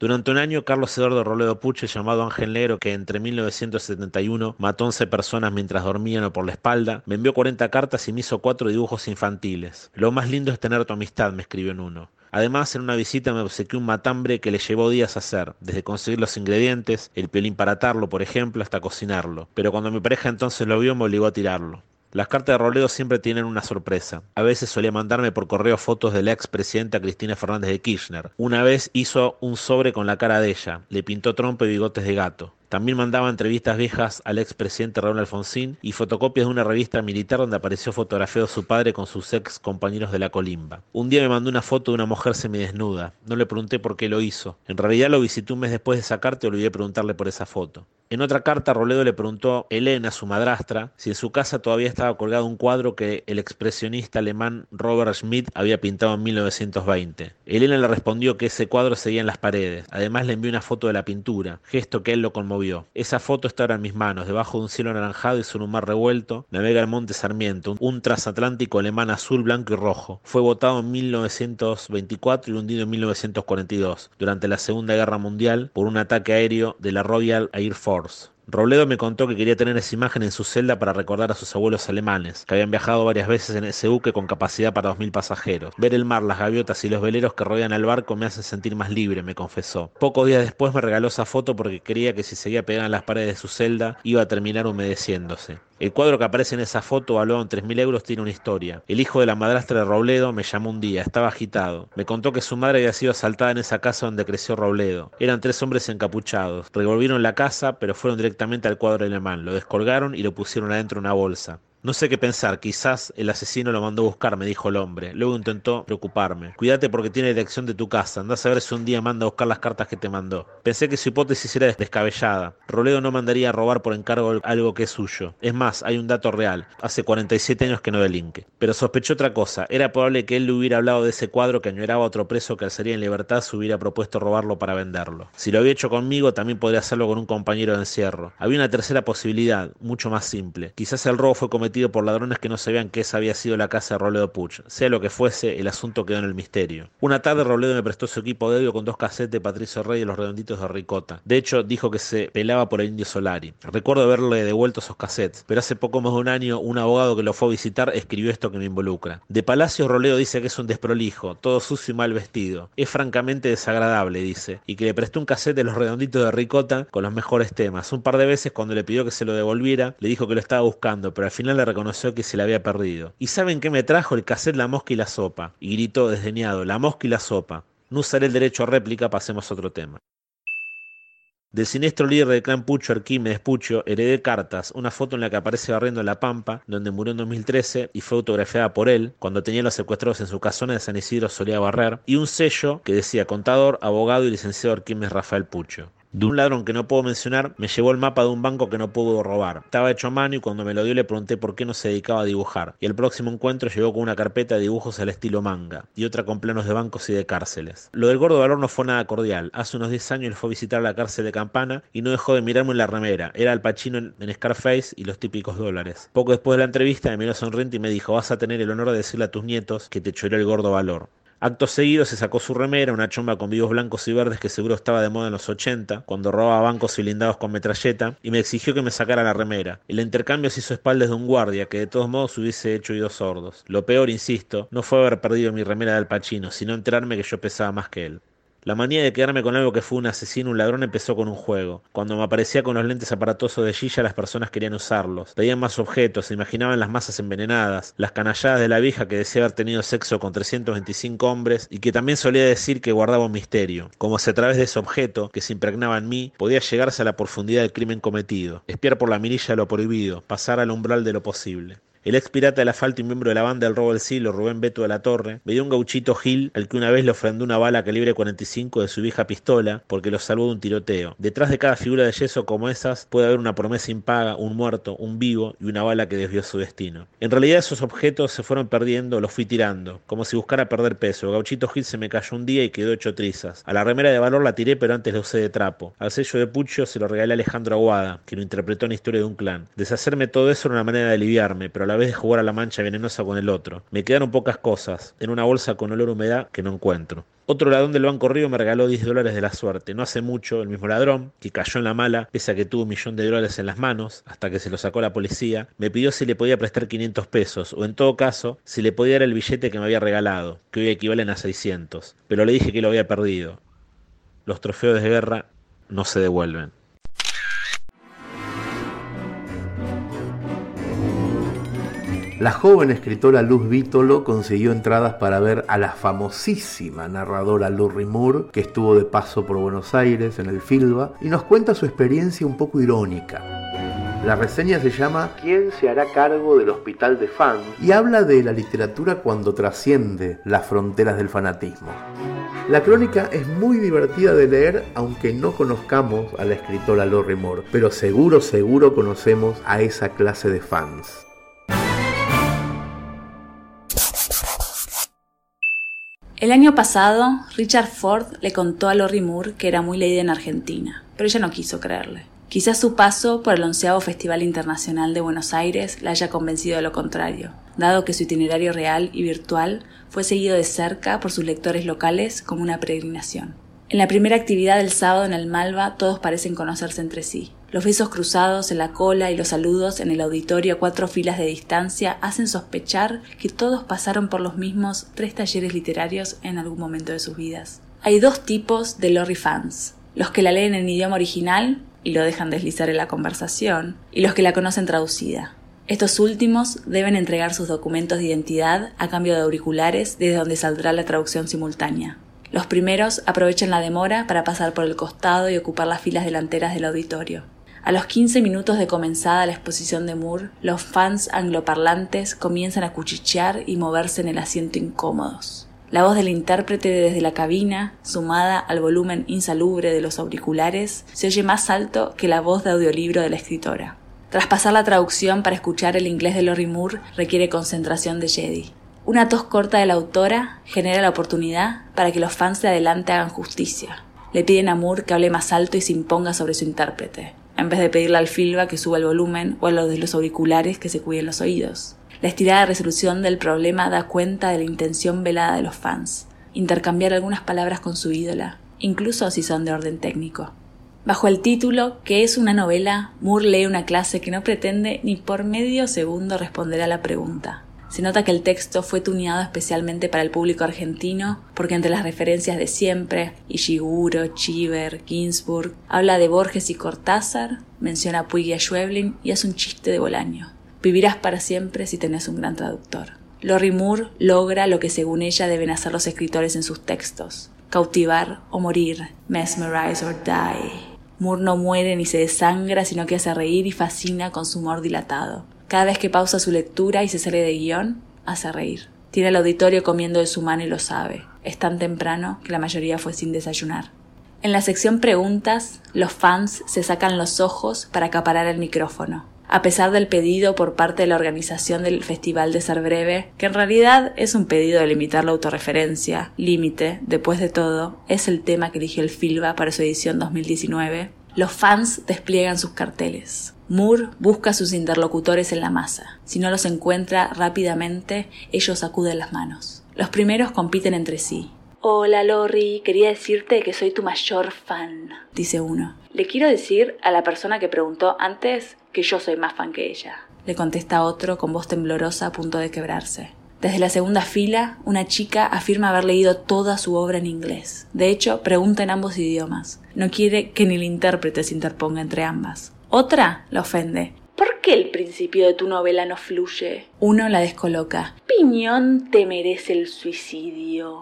Durante un año, Carlos Eduardo Roledo Puche, llamado Ángel Negro, que entre 1971 mató 11 personas mientras dormían o por la espalda, me envió 40 cartas y me hizo cuatro dibujos infantiles. Lo más lindo es tener tu amistad, me escribió en uno. Además, en una visita me obsequió un matambre que le llevó días a hacer, desde conseguir los ingredientes, el piolín para atarlo, por ejemplo, hasta cocinarlo. Pero cuando mi pareja entonces lo vio, me obligó a tirarlo. Las cartas de Roledo siempre tienen una sorpresa. A veces solía mandarme por correo fotos de la expresidenta Cristina Fernández de Kirchner. Una vez hizo un sobre con la cara de ella, le pintó trompa y bigotes de gato. También mandaba entrevistas viejas al expresidente Raúl Alfonsín y fotocopias de una revista militar donde apareció fotografiado su padre con sus ex compañeros de la colimba. Un día me mandó una foto de una mujer semidesnuda. No le pregunté por qué lo hizo. En realidad lo visité un mes después de esa carta y olvidé preguntarle por esa foto. En otra carta, Roledo le preguntó a Elena, su madrastra, si en su casa todavía estaba colgado un cuadro que el expresionista alemán Robert Schmidt había pintado en 1920. Elena le respondió que ese cuadro seguía en las paredes. Además le envió una foto de la pintura, gesto que él lo conmovió. Esa foto está ahora en mis manos, debajo de un cielo anaranjado y sobre un mar revuelto, navega el monte Sarmiento, un transatlántico alemán azul, blanco y rojo. Fue votado en 1924 y hundido en 1942, durante la Segunda Guerra Mundial, por un ataque aéreo de la Royal Air Force. Robledo me contó que quería tener esa imagen en su celda para recordar a sus abuelos alemanes, que habían viajado varias veces en ese buque con capacidad para dos mil pasajeros. Ver el mar, las gaviotas y los veleros que rodean al barco me hacen sentir más libre, me confesó. Pocos días después me regaló esa foto porque creía que si seguía pegada en las paredes de su celda iba a terminar humedeciéndose. El cuadro que aparece en esa foto, valuado en 3.000 euros, tiene una historia. El hijo de la madrastra de Robledo me llamó un día, estaba agitado. Me contó que su madre había sido asaltada en esa casa donde creció Robledo. Eran tres hombres encapuchados. Revolvieron la casa, pero fueron directamente al cuadro alemán. Lo descolgaron y lo pusieron adentro de una bolsa. No sé qué pensar, quizás el asesino lo mandó a buscar, me dijo el hombre. Luego intentó preocuparme. Cuídate porque tiene dirección de tu casa. Andás a ver si un día manda a buscar las cartas que te mandó. Pensé que su hipótesis era descabellada. Roledo no mandaría a robar por encargo algo que es suyo. Es más, hay un dato real. Hace 47 años que no delinque. Pero sospechó otra cosa. Era probable que él le hubiera hablado de ese cuadro que añoraba a otro preso que al salir en libertad se hubiera propuesto robarlo para venderlo. Si lo había hecho conmigo, también podría hacerlo con un compañero de encierro. Había una tercera posibilidad, mucho más simple. Quizás el robo fue cometido por ladrones que no sabían que esa había sido la casa de Robledo Puch. Sea lo que fuese, el asunto quedó en el misterio. Una tarde Robledo me prestó su equipo de audio con dos cassettes de Patricio Rey y los redonditos de Ricota. De hecho, dijo que se pelaba por el indio Solari. Recuerdo haberle devuelto esos cassettes, pero hace poco más de un año un abogado que lo fue a visitar escribió esto que me involucra. De Palacio Robledo dice que es un desprolijo, todo sucio y mal vestido. Es francamente desagradable, dice, y que le prestó un cassette de los redonditos de Ricota con los mejores temas. Un par de veces cuando le pidió que se lo devolviera, le dijo que lo estaba buscando, pero al final reconoció que se le había perdido. ¿Y saben qué me trajo? El cassette La Mosca y la Sopa. Y gritó desdeñado, La Mosca y la Sopa. No usaré el derecho a réplica, pasemos a otro tema. Del siniestro líder del clan Pucho, Arquímedes Pucho, heredé cartas, una foto en la que aparece barriendo en La Pampa, donde murió en 2013 y fue autografiada por él, cuando tenía los secuestrados en su casona de San Isidro solía barrer, y un sello que decía contador, abogado y licenciado Arquímedes Rafael Pucho de un ladrón que no puedo mencionar, me llevó el mapa de un banco que no pudo robar. Estaba hecho a mano y cuando me lo dio le pregunté por qué no se dedicaba a dibujar. Y el próximo encuentro llegó con una carpeta de dibujos al estilo manga y otra con planos de bancos y de cárceles. Lo del gordo valor no fue nada cordial. Hace unos 10 años le fue a visitar la cárcel de Campana y no dejó de mirarme en la remera. Era el pachino en, Scarface y los típicos dólares. Poco después de la entrevista me miró sonriente y me dijo vas a tener el honor de decirle a tus nietos que te choró el gordo valor. Acto seguido se sacó su remera, una chomba con vivos blancos y verdes que seguro estaba de moda en los 80, cuando robaba bancos blindados con metralleta, y me exigió que me sacara la remera. El intercambio se hizo espaldas de un guardia, que de todos modos hubiese hecho oídos sordos. Lo peor, insisto, no fue haber perdido mi remera del Pachino, sino enterarme que yo pesaba más que él. La manía de quedarme con algo que fue un asesino, un ladrón, empezó con un juego. Cuando me aparecía con los lentes aparatosos de Gilla, las personas querían usarlos. Veían más objetos, se imaginaban las masas envenenadas, las canalladas de la vieja que decía haber tenido sexo con 325 hombres y que también solía decir que guardaba un misterio, como si a través de ese objeto que se impregnaba en mí podía llegarse a la profundidad del crimen cometido, espiar por la mirilla lo prohibido, pasar al umbral de lo posible. El ex pirata del asfalto y miembro de la banda del robo del siglo, Rubén Beto de la Torre, veía un gauchito Gil al que una vez le ofrendó una bala calibre 45 de su vieja pistola porque lo salvó de un tiroteo. Detrás de cada figura de yeso como esas puede haber una promesa impaga, un muerto, un vivo y una bala que desvió su destino. En realidad esos objetos se fueron perdiendo, los fui tirando, como si buscara perder peso. El gauchito Gil se me cayó un día y quedó hecho trizas. A la remera de valor la tiré pero antes la usé de trapo. Al sello de Pucho se lo regalé a Alejandro Aguada, que lo interpretó en la historia de un clan. Deshacerme todo eso era una manera de aliviarme, pero vez de jugar a la mancha venenosa con el otro. Me quedaron pocas cosas, en una bolsa con olor a humedad que no encuentro. Otro ladrón del Banco Río me regaló 10 dólares de la suerte. No hace mucho, el mismo ladrón, que cayó en la mala, pese a que tuvo un millón de dólares en las manos, hasta que se lo sacó la policía, me pidió si le podía prestar 500 pesos, o en todo caso, si le podía dar el billete que me había regalado, que hoy equivalen a 600. Pero le dije que lo había perdido. Los trofeos de guerra no se devuelven. La joven escritora Luz Vítolo consiguió entradas para ver a la famosísima narradora Lurry Moore, que estuvo de paso por Buenos Aires en el Filba, y nos cuenta su experiencia un poco irónica. La reseña se llama ¿Quién se hará cargo del hospital de fans? y habla de la literatura cuando trasciende las fronteras del fanatismo. La crónica es muy divertida de leer aunque no conozcamos a la escritora Lorry Moore, pero seguro, seguro conocemos a esa clase de fans. El año pasado, Richard Ford le contó a Lori Moore que era muy leída en Argentina, pero ella no quiso creerle. Quizás su paso por el onceavo Festival Internacional de Buenos Aires la haya convencido de lo contrario, dado que su itinerario real y virtual fue seguido de cerca por sus lectores locales como una peregrinación. En la primera actividad del sábado en el Malva todos parecen conocerse entre sí. Los besos cruzados en la cola y los saludos en el auditorio a cuatro filas de distancia hacen sospechar que todos pasaron por los mismos tres talleres literarios en algún momento de sus vidas. Hay dos tipos de Lorry fans, los que la leen en idioma original y lo dejan deslizar en la conversación, y los que la conocen traducida. Estos últimos deben entregar sus documentos de identidad a cambio de auriculares desde donde saldrá la traducción simultánea. Los primeros aprovechan la demora para pasar por el costado y ocupar las filas delanteras del auditorio. A los 15 minutos de comenzada la exposición de Moore, los fans angloparlantes comienzan a cuchichear y moverse en el asiento incómodos. La voz del intérprete desde la cabina, sumada al volumen insalubre de los auriculares, se oye más alto que la voz de audiolibro de la escritora. Tras pasar la traducción para escuchar el inglés de Lori Moore requiere concentración de Jedi. Una tos corta de la autora genera la oportunidad para que los fans de adelante hagan justicia. Le piden a Moore que hable más alto y se imponga sobre su intérprete, en vez de pedirle al Filba que suba el volumen o a los de los auriculares que se cuiden los oídos. La estirada resolución del problema da cuenta de la intención velada de los fans, intercambiar algunas palabras con su ídola, incluso si son de orden técnico. Bajo el título, que es una novela, Moore lee una clase que no pretende ni por medio segundo responder a la pregunta. Se nota que el texto fue tuneado especialmente para el público argentino, porque entre las referencias de siempre, Ishiguro, Chiver, Ginsburg, habla de Borges y Cortázar, menciona a Puig y a y hace un chiste de Bolaño. Vivirás para siempre si tenés un gran traductor. Lori Moore logra lo que según ella deben hacer los escritores en sus textos. Cautivar o morir. Mesmerize or die. Moore no muere ni se desangra, sino que hace reír y fascina con su humor dilatado. Cada vez que pausa su lectura y se sale de guion, hace reír. Tiene el auditorio comiendo de su mano y lo sabe. Es tan temprano que la mayoría fue sin desayunar. En la sección preguntas, los fans se sacan los ojos para acaparar el micrófono a pesar del pedido por parte de la organización del Festival de Ser Breve, que en realidad es un pedido de limitar la autorreferencia, límite, después de todo, es el tema que eligió el FILBA para su edición 2019, los fans despliegan sus carteles. Moore busca a sus interlocutores en la masa. Si no los encuentra rápidamente, ellos sacuden las manos. Los primeros compiten entre sí. Hola Lori, quería decirte que soy tu mayor fan, dice uno. Le quiero decir a la persona que preguntó antes que yo soy más fan que ella, le contesta otro con voz temblorosa a punto de quebrarse. Desde la segunda fila, una chica afirma haber leído toda su obra en inglés. De hecho, pregunta en ambos idiomas. No quiere que ni el intérprete se interponga entre ambas. Otra la ofende. ¿Por qué el principio de tu novela no fluye? Uno la descoloca. Piñón te merece el suicidio.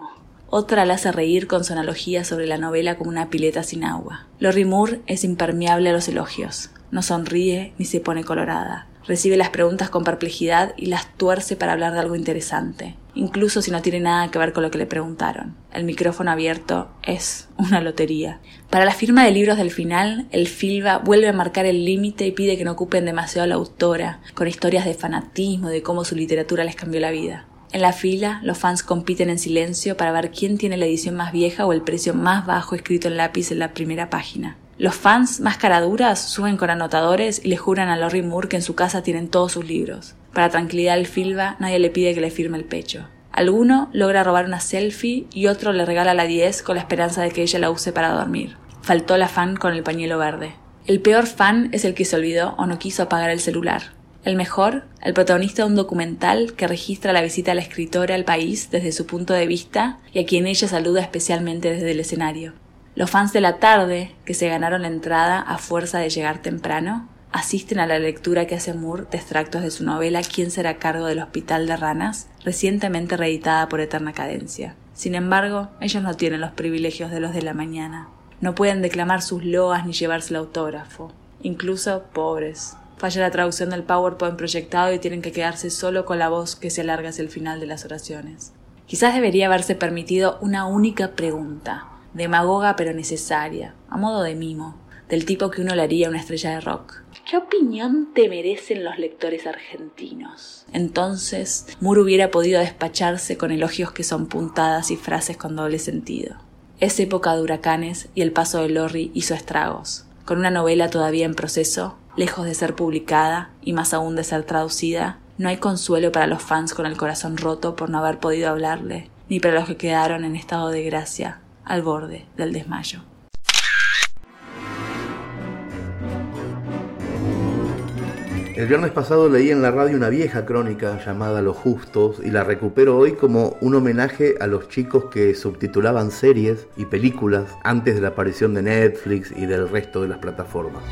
Otra la hace reír con su analogía sobre la novela como una pileta sin agua. Lori Moore es impermeable a los elogios no sonríe ni se pone colorada. Recibe las preguntas con perplejidad y las tuerce para hablar de algo interesante, incluso si no tiene nada que ver con lo que le preguntaron. El micrófono abierto es una lotería. Para la firma de libros del final, el Filba vuelve a marcar el límite y pide que no ocupen demasiado a la autora, con historias de fanatismo de cómo su literatura les cambió la vida. En la fila, los fans compiten en silencio para ver quién tiene la edición más vieja o el precio más bajo escrito en lápiz en la primera página. Los fans más caraduras suben con anotadores y le juran a Lori Moore que en su casa tienen todos sus libros. Para tranquilidad del Filba, nadie le pide que le firme el pecho. Alguno logra robar una selfie y otro le regala la 10 con la esperanza de que ella la use para dormir. Faltó la fan con el pañuelo verde. El peor fan es el que se olvidó o no quiso apagar el celular. El mejor, el protagonista de un documental que registra la visita a la escritora al país desde su punto de vista y a quien ella saluda especialmente desde el escenario. Los fans de la tarde, que se ganaron la entrada a fuerza de llegar temprano, asisten a la lectura que hace Moore de extractos de su novela ¿Quién será cargo del hospital de ranas?, recientemente reeditada por Eterna Cadencia. Sin embargo, ellos no tienen los privilegios de los de la mañana. No pueden declamar sus loas ni llevarse el autógrafo. Incluso pobres. Falla la traducción del PowerPoint proyectado y tienen que quedarse solo con la voz que se alarga hacia el final de las oraciones. Quizás debería haberse permitido una única pregunta demagoga pero necesaria, a modo de mimo, del tipo que uno le haría a una estrella de rock. ¿Qué opinión te merecen los lectores argentinos? Entonces, Moore hubiera podido despacharse con elogios que son puntadas y frases con doble sentido. Es época de huracanes y el paso de Lorry hizo estragos. Con una novela todavía en proceso, lejos de ser publicada y más aún de ser traducida, no hay consuelo para los fans con el corazón roto por no haber podido hablarle, ni para los que quedaron en estado de gracia al borde del desmayo. El viernes pasado leí en la radio una vieja crónica llamada Los Justos y la recupero hoy como un homenaje a los chicos que subtitulaban series y películas antes de la aparición de Netflix y del resto de las plataformas.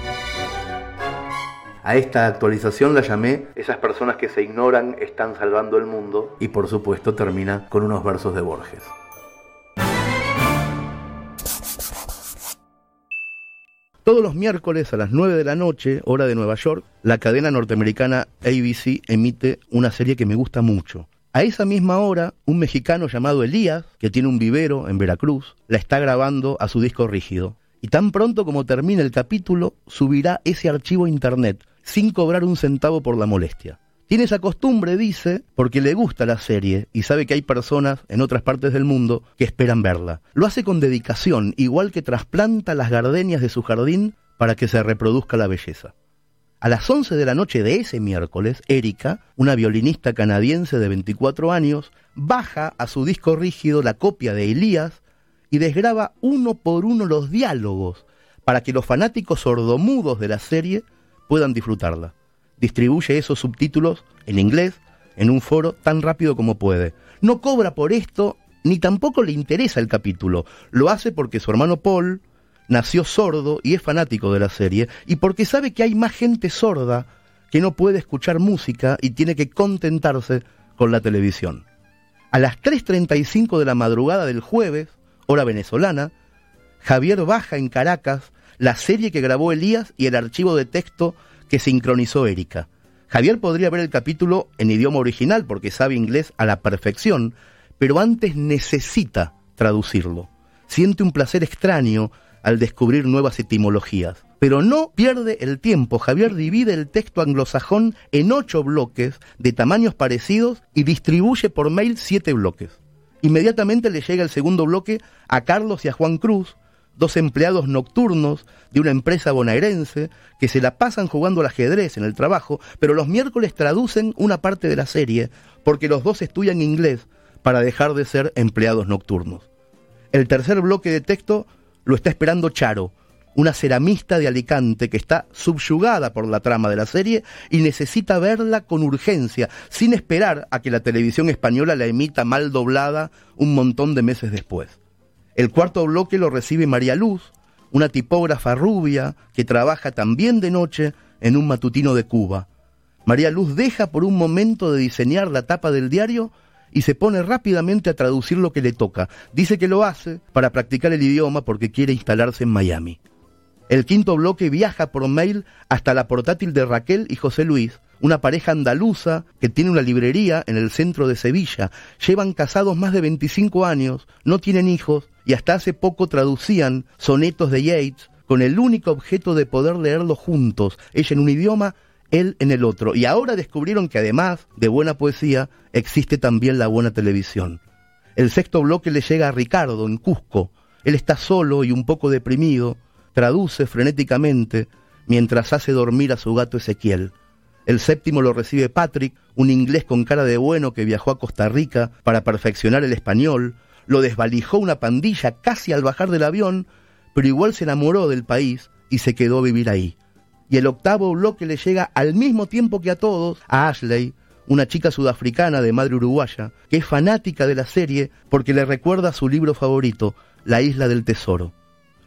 A esta actualización la llamé Esas personas que se ignoran están salvando el mundo y por supuesto termina con unos versos de Borges. Todos los miércoles a las 9 de la noche, hora de Nueva York, la cadena norteamericana ABC emite una serie que me gusta mucho. A esa misma hora, un mexicano llamado Elías, que tiene un vivero en Veracruz, la está grabando a su disco rígido. Y tan pronto como termine el capítulo, subirá ese archivo a internet, sin cobrar un centavo por la molestia. Tiene esa costumbre, dice, porque le gusta la serie y sabe que hay personas en otras partes del mundo que esperan verla. Lo hace con dedicación, igual que trasplanta las gardenias de su jardín para que se reproduzca la belleza. A las 11 de la noche de ese miércoles, Erika, una violinista canadiense de 24 años, baja a su disco rígido la copia de Elías y desgraba uno por uno los diálogos para que los fanáticos sordomudos de la serie puedan disfrutarla distribuye esos subtítulos en inglés en un foro tan rápido como puede. No cobra por esto, ni tampoco le interesa el capítulo. Lo hace porque su hermano Paul nació sordo y es fanático de la serie, y porque sabe que hay más gente sorda que no puede escuchar música y tiene que contentarse con la televisión. A las 3.35 de la madrugada del jueves, hora venezolana, Javier baja en Caracas la serie que grabó Elías y el archivo de texto que sincronizó Erika. Javier podría ver el capítulo en idioma original porque sabe inglés a la perfección, pero antes necesita traducirlo. Siente un placer extraño al descubrir nuevas etimologías. Pero no pierde el tiempo. Javier divide el texto anglosajón en ocho bloques de tamaños parecidos y distribuye por mail siete bloques. Inmediatamente le llega el segundo bloque a Carlos y a Juan Cruz, dos empleados nocturnos de una empresa bonaerense que se la pasan jugando al ajedrez en el trabajo, pero los miércoles traducen una parte de la serie porque los dos estudian inglés para dejar de ser empleados nocturnos. El tercer bloque de texto lo está esperando Charo, una ceramista de Alicante que está subyugada por la trama de la serie y necesita verla con urgencia, sin esperar a que la televisión española la emita mal doblada un montón de meses después. El cuarto bloque lo recibe María Luz, una tipógrafa rubia que trabaja también de noche en un matutino de Cuba. María Luz deja por un momento de diseñar la tapa del diario y se pone rápidamente a traducir lo que le toca. Dice que lo hace para practicar el idioma porque quiere instalarse en Miami. El quinto bloque viaja por mail hasta la portátil de Raquel y José Luis, una pareja andaluza que tiene una librería en el centro de Sevilla. Llevan casados más de 25 años, no tienen hijos y hasta hace poco traducían sonetos de Yeats con el único objeto de poder leerlos juntos, ella en un idioma, él en el otro. Y ahora descubrieron que además de buena poesía, existe también la buena televisión. El sexto bloque le llega a Ricardo en Cusco. Él está solo y un poco deprimido, traduce frenéticamente mientras hace dormir a su gato Ezequiel. El séptimo lo recibe Patrick, un inglés con cara de bueno que viajó a Costa Rica para perfeccionar el español, lo desvalijó una pandilla casi al bajar del avión, pero igual se enamoró del país y se quedó a vivir ahí. Y el octavo bloque le llega al mismo tiempo que a todos, a Ashley, una chica sudafricana de madre uruguaya, que es fanática de la serie porque le recuerda su libro favorito, La Isla del Tesoro.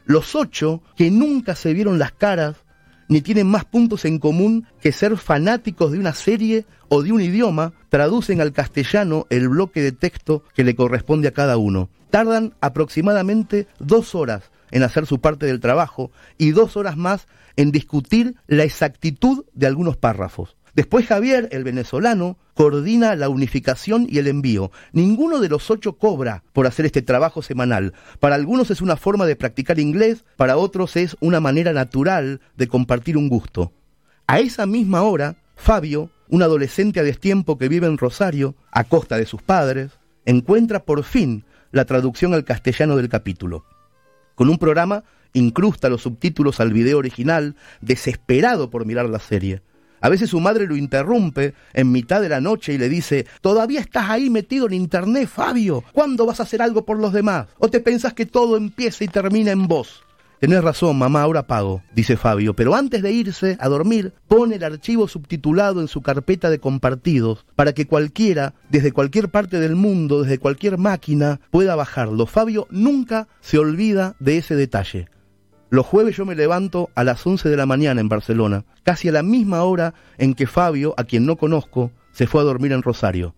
Los ocho, que nunca se vieron las caras, ni tienen más puntos en común que ser fanáticos de una serie o de un idioma, traducen al castellano el bloque de texto que le corresponde a cada uno. Tardan aproximadamente dos horas en hacer su parte del trabajo y dos horas más en discutir la exactitud de algunos párrafos. Después Javier, el venezolano, coordina la unificación y el envío. Ninguno de los ocho cobra por hacer este trabajo semanal. Para algunos es una forma de practicar inglés, para otros es una manera natural de compartir un gusto. A esa misma hora, Fabio, un adolescente a destiempo que vive en Rosario, a costa de sus padres, encuentra por fin la traducción al castellano del capítulo. Con un programa incrusta los subtítulos al video original, desesperado por mirar la serie. A veces su madre lo interrumpe en mitad de la noche y le dice, ¿todavía estás ahí metido en internet, Fabio? ¿Cuándo vas a hacer algo por los demás? ¿O te pensás que todo empieza y termina en vos? Tenés razón, mamá, ahora pago, dice Fabio, pero antes de irse a dormir, pone el archivo subtitulado en su carpeta de compartidos para que cualquiera, desde cualquier parte del mundo, desde cualquier máquina, pueda bajarlo. Fabio nunca se olvida de ese detalle. Los jueves yo me levanto a las 11 de la mañana en Barcelona, casi a la misma hora en que Fabio, a quien no conozco, se fue a dormir en Rosario.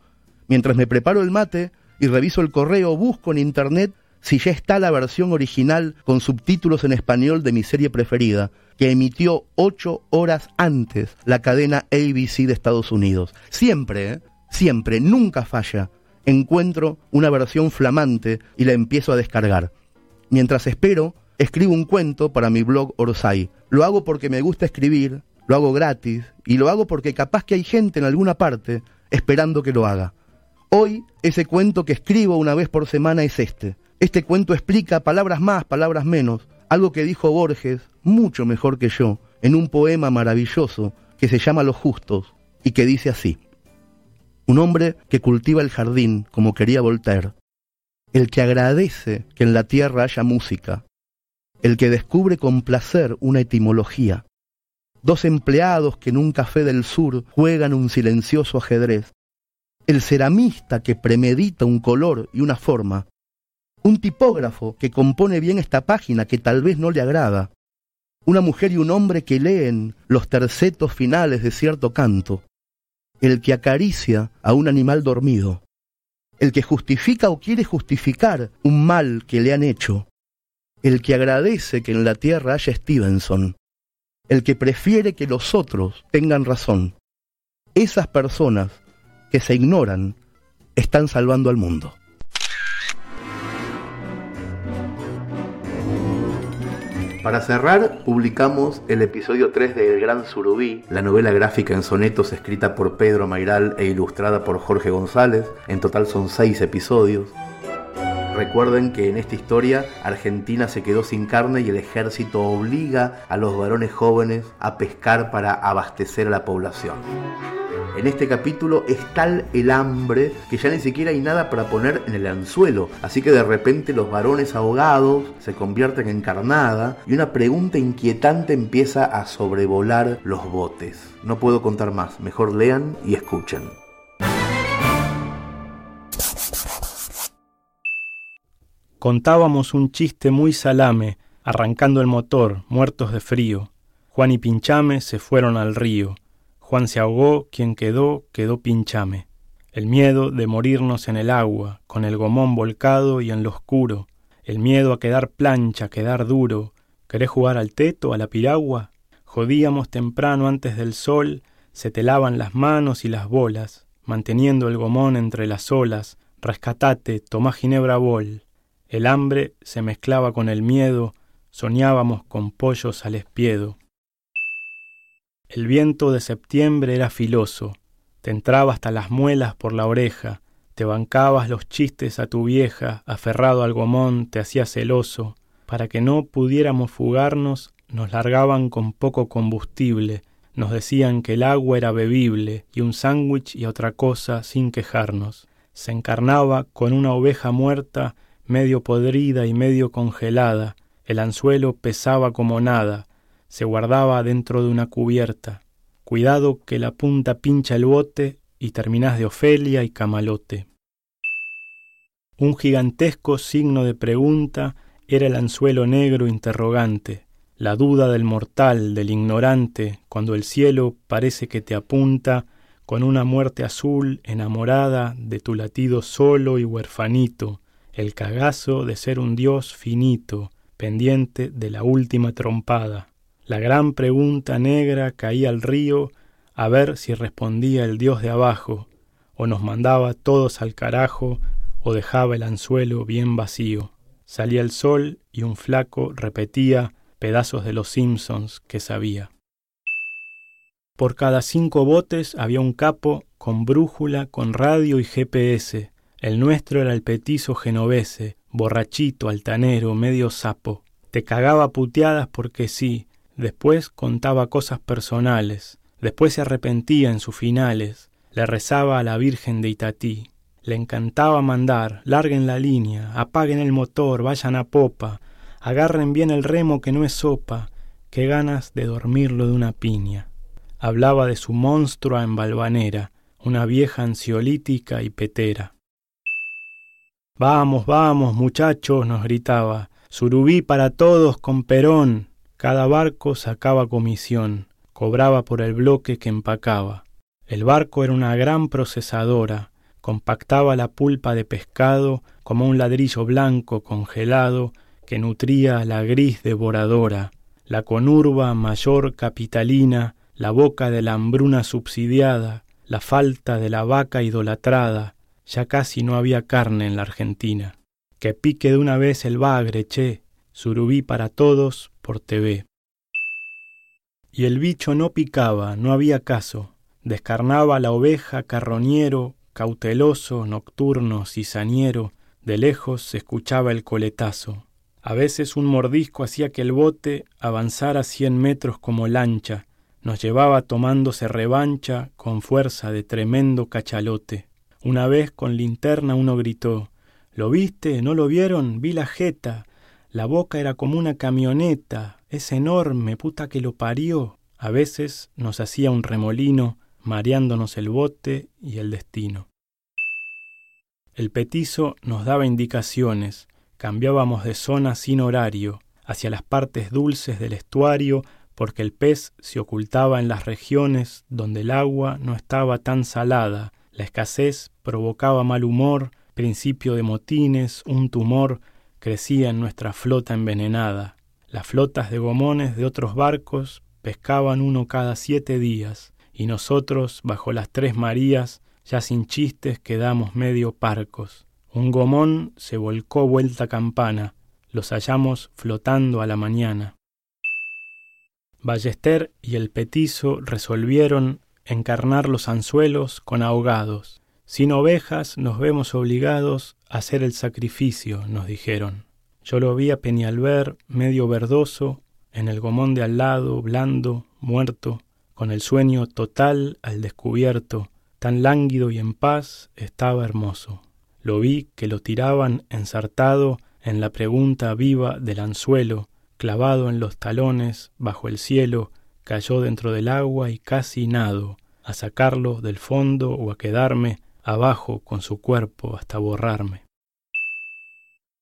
Mientras me preparo el mate y reviso el correo, busco en internet si ya está la versión original con subtítulos en español de mi serie preferida, que emitió ocho horas antes la cadena ABC de Estados Unidos. Siempre, ¿eh? siempre, nunca falla. Encuentro una versión flamante y la empiezo a descargar. Mientras espero, escribo un cuento para mi blog Orsay. Lo hago porque me gusta escribir, lo hago gratis y lo hago porque capaz que hay gente en alguna parte esperando que lo haga. Hoy ese cuento que escribo una vez por semana es este. Este cuento explica palabras más, palabras menos, algo que dijo Borges, mucho mejor que yo, en un poema maravilloso que se llama Los Justos y que dice así. Un hombre que cultiva el jardín como quería Voltaire, el que agradece que en la tierra haya música, el que descubre con placer una etimología, dos empleados que en un café del sur juegan un silencioso ajedrez, el ceramista que premedita un color y una forma, un tipógrafo que compone bien esta página que tal vez no le agrada, una mujer y un hombre que leen los tercetos finales de cierto canto, el que acaricia a un animal dormido, el que justifica o quiere justificar un mal que le han hecho, el que agradece que en la tierra haya Stevenson, el que prefiere que los otros tengan razón. Esas personas que se ignoran están salvando al mundo. Para cerrar, publicamos el episodio 3 de El Gran Surubí, la novela gráfica en sonetos escrita por Pedro Mairal e ilustrada por Jorge González. En total son seis episodios. Recuerden que en esta historia Argentina se quedó sin carne y el ejército obliga a los varones jóvenes a pescar para abastecer a la población. En este capítulo es tal el hambre que ya ni siquiera hay nada para poner en el anzuelo, así que de repente los varones ahogados se convierten en carnada y una pregunta inquietante empieza a sobrevolar los botes. No puedo contar más, mejor lean y escuchen. Contábamos un chiste muy salame, arrancando el motor, muertos de frío. Juan y Pinchame se fueron al río. Juan se ahogó, quien quedó, quedó Pinchame. El miedo de morirnos en el agua, con el gomón volcado y en lo oscuro. El miedo a quedar plancha, quedar duro. ¿Querés jugar al teto, a la piragua? Jodíamos temprano antes del sol, se telaban las manos y las bolas, manteniendo el gomón entre las olas. Rescatate, tomá ginebra bol. El hambre se mezclaba con el miedo, soñábamos con pollos al espiedo. El viento de septiembre era filoso, te entraba hasta las muelas por la oreja, te bancabas los chistes a tu vieja, aferrado al gomón te hacía celoso, para que no pudiéramos fugarnos, nos largaban con poco combustible, nos decían que el agua era bebible y un sándwich y otra cosa sin quejarnos. Se encarnaba con una oveja muerta, medio podrida y medio congelada, el anzuelo pesaba como nada, se guardaba dentro de una cubierta. Cuidado que la punta pincha el bote y terminás de Ofelia y Camalote. Un gigantesco signo de pregunta era el anzuelo negro interrogante, la duda del mortal, del ignorante, cuando el cielo parece que te apunta con una muerte azul enamorada de tu latido solo y huerfanito, el cagazo de ser un dios finito, pendiente de la última trompada. La gran pregunta negra caía al río a ver si respondía el dios de abajo, o nos mandaba todos al carajo, o dejaba el anzuelo bien vacío. Salía el sol y un flaco repetía pedazos de los Simpsons que sabía. Por cada cinco botes había un capo con brújula, con radio y GPS. El nuestro era el petizo genovese, borrachito, altanero, medio sapo. Te cagaba puteadas porque sí, Después contaba cosas personales, Después se arrepentía en sus finales, le rezaba a la Virgen de Itatí. Le encantaba mandar, larguen la línea, apaguen el motor, vayan a popa, agarren bien el remo que no es sopa, qué ganas de dormirlo de una piña. Hablaba de su monstrua en balvanera, una vieja ansiolítica y petera. Vamos, vamos, muchachos, nos gritaba, surubí para todos con Perón. Cada barco sacaba comisión, cobraba por el bloque que empacaba. El barco era una gran procesadora, compactaba la pulpa de pescado como un ladrillo blanco congelado que nutría la gris devoradora, la conurba mayor capitalina, la boca de la hambruna subsidiada, la falta de la vaca idolatrada, ya casi no había carne en la Argentina. Que pique de una vez el bagre, che, surubí para todos por TV. Y el bicho no picaba, no había caso, descarnaba la oveja carroñero, cauteloso, nocturno, cizañero, de lejos se escuchaba el coletazo. A veces un mordisco hacía que el bote avanzara cien metros como lancha, nos llevaba tomándose revancha con fuerza de tremendo cachalote. Una vez con linterna uno gritó ¿Lo viste? ¿No lo vieron? Vi la jeta. La boca era como una camioneta. Es enorme, puta que lo parió. A veces nos hacía un remolino, mareándonos el bote y el destino. El petizo nos daba indicaciones, cambiábamos de zona sin horario, hacia las partes dulces del estuario, porque el pez se ocultaba en las regiones donde el agua no estaba tan salada, la escasez provocaba mal humor, principio de motines, un tumor crecía en nuestra flota envenenada. Las flotas de gomones de otros barcos pescaban uno cada siete días, y nosotros, bajo las tres Marías, ya sin chistes quedamos medio parcos. Un gomón se volcó vuelta campana, los hallamos flotando a la mañana. Ballester y el petizo resolvieron encarnar los anzuelos con ahogados. Sin ovejas nos vemos obligados a hacer el sacrificio, nos dijeron. Yo lo vi a Peñalver, medio verdoso, en el gomón de al lado, blando, muerto, con el sueño total al descubierto, tan lánguido y en paz, estaba hermoso. Lo vi que lo tiraban ensartado en la pregunta viva del anzuelo, clavado en los talones, bajo el cielo, cayó dentro del agua y casi nado, a sacarlo del fondo o a quedarme abajo con su cuerpo hasta borrarme.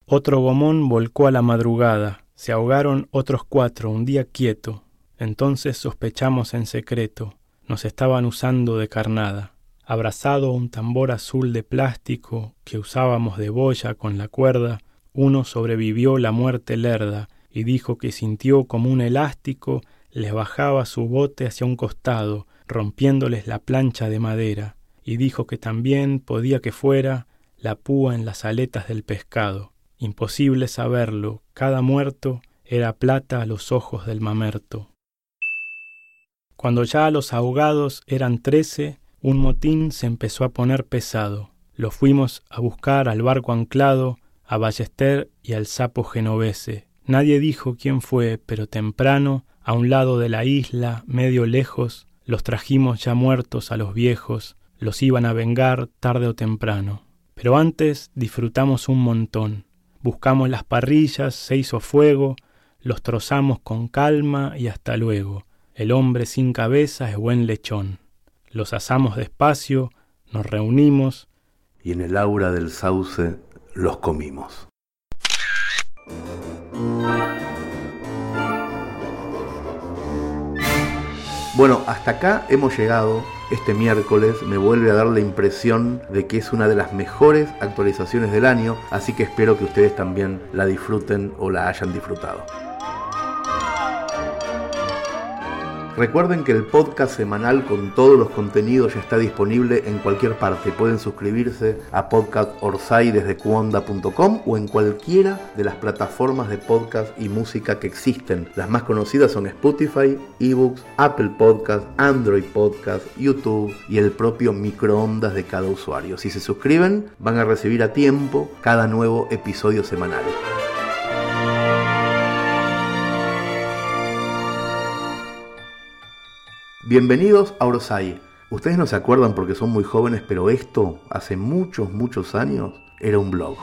Otro gomón volcó a la madrugada, se ahogaron otros cuatro un día quieto, entonces sospechamos en secreto, nos estaban usando de carnada. Abrazado un tambor azul de plástico que usábamos de boya con la cuerda, uno sobrevivió la muerte lerda y dijo que sintió como un elástico les bajaba su bote hacia un costado, rompiéndoles la plancha de madera, y dijo que también podía que fuera la púa en las aletas del pescado. Imposible saberlo, cada muerto era plata a los ojos del mamerto. Cuando ya los ahogados eran trece, un motín se empezó a poner pesado. Lo fuimos a buscar al barco anclado, a Ballester y al sapo genovese. Nadie dijo quién fue, pero temprano a un lado de la isla, medio lejos, los trajimos ya muertos a los viejos, los iban a vengar tarde o temprano. Pero antes disfrutamos un montón. Buscamos las parrillas, se hizo fuego, los trozamos con calma y hasta luego. El hombre sin cabeza es buen lechón. Los asamos despacio, nos reunimos. Y en el aura del sauce los comimos. Bueno, hasta acá hemos llegado. Este miércoles me vuelve a dar la impresión de que es una de las mejores actualizaciones del año, así que espero que ustedes también la disfruten o la hayan disfrutado. Recuerden que el podcast semanal con todos los contenidos ya está disponible en cualquier parte. Pueden suscribirse a Podcast Orsay desde cuonda.com o en cualquiera de las plataformas de podcast y música que existen. Las más conocidas son Spotify, eBooks, Apple Podcast, Android Podcast, YouTube y el propio microondas de cada usuario. Si se suscriben, van a recibir a tiempo cada nuevo episodio semanal. Bienvenidos a Orosai. Ustedes no se acuerdan porque son muy jóvenes, pero esto, hace muchos, muchos años, era un blog.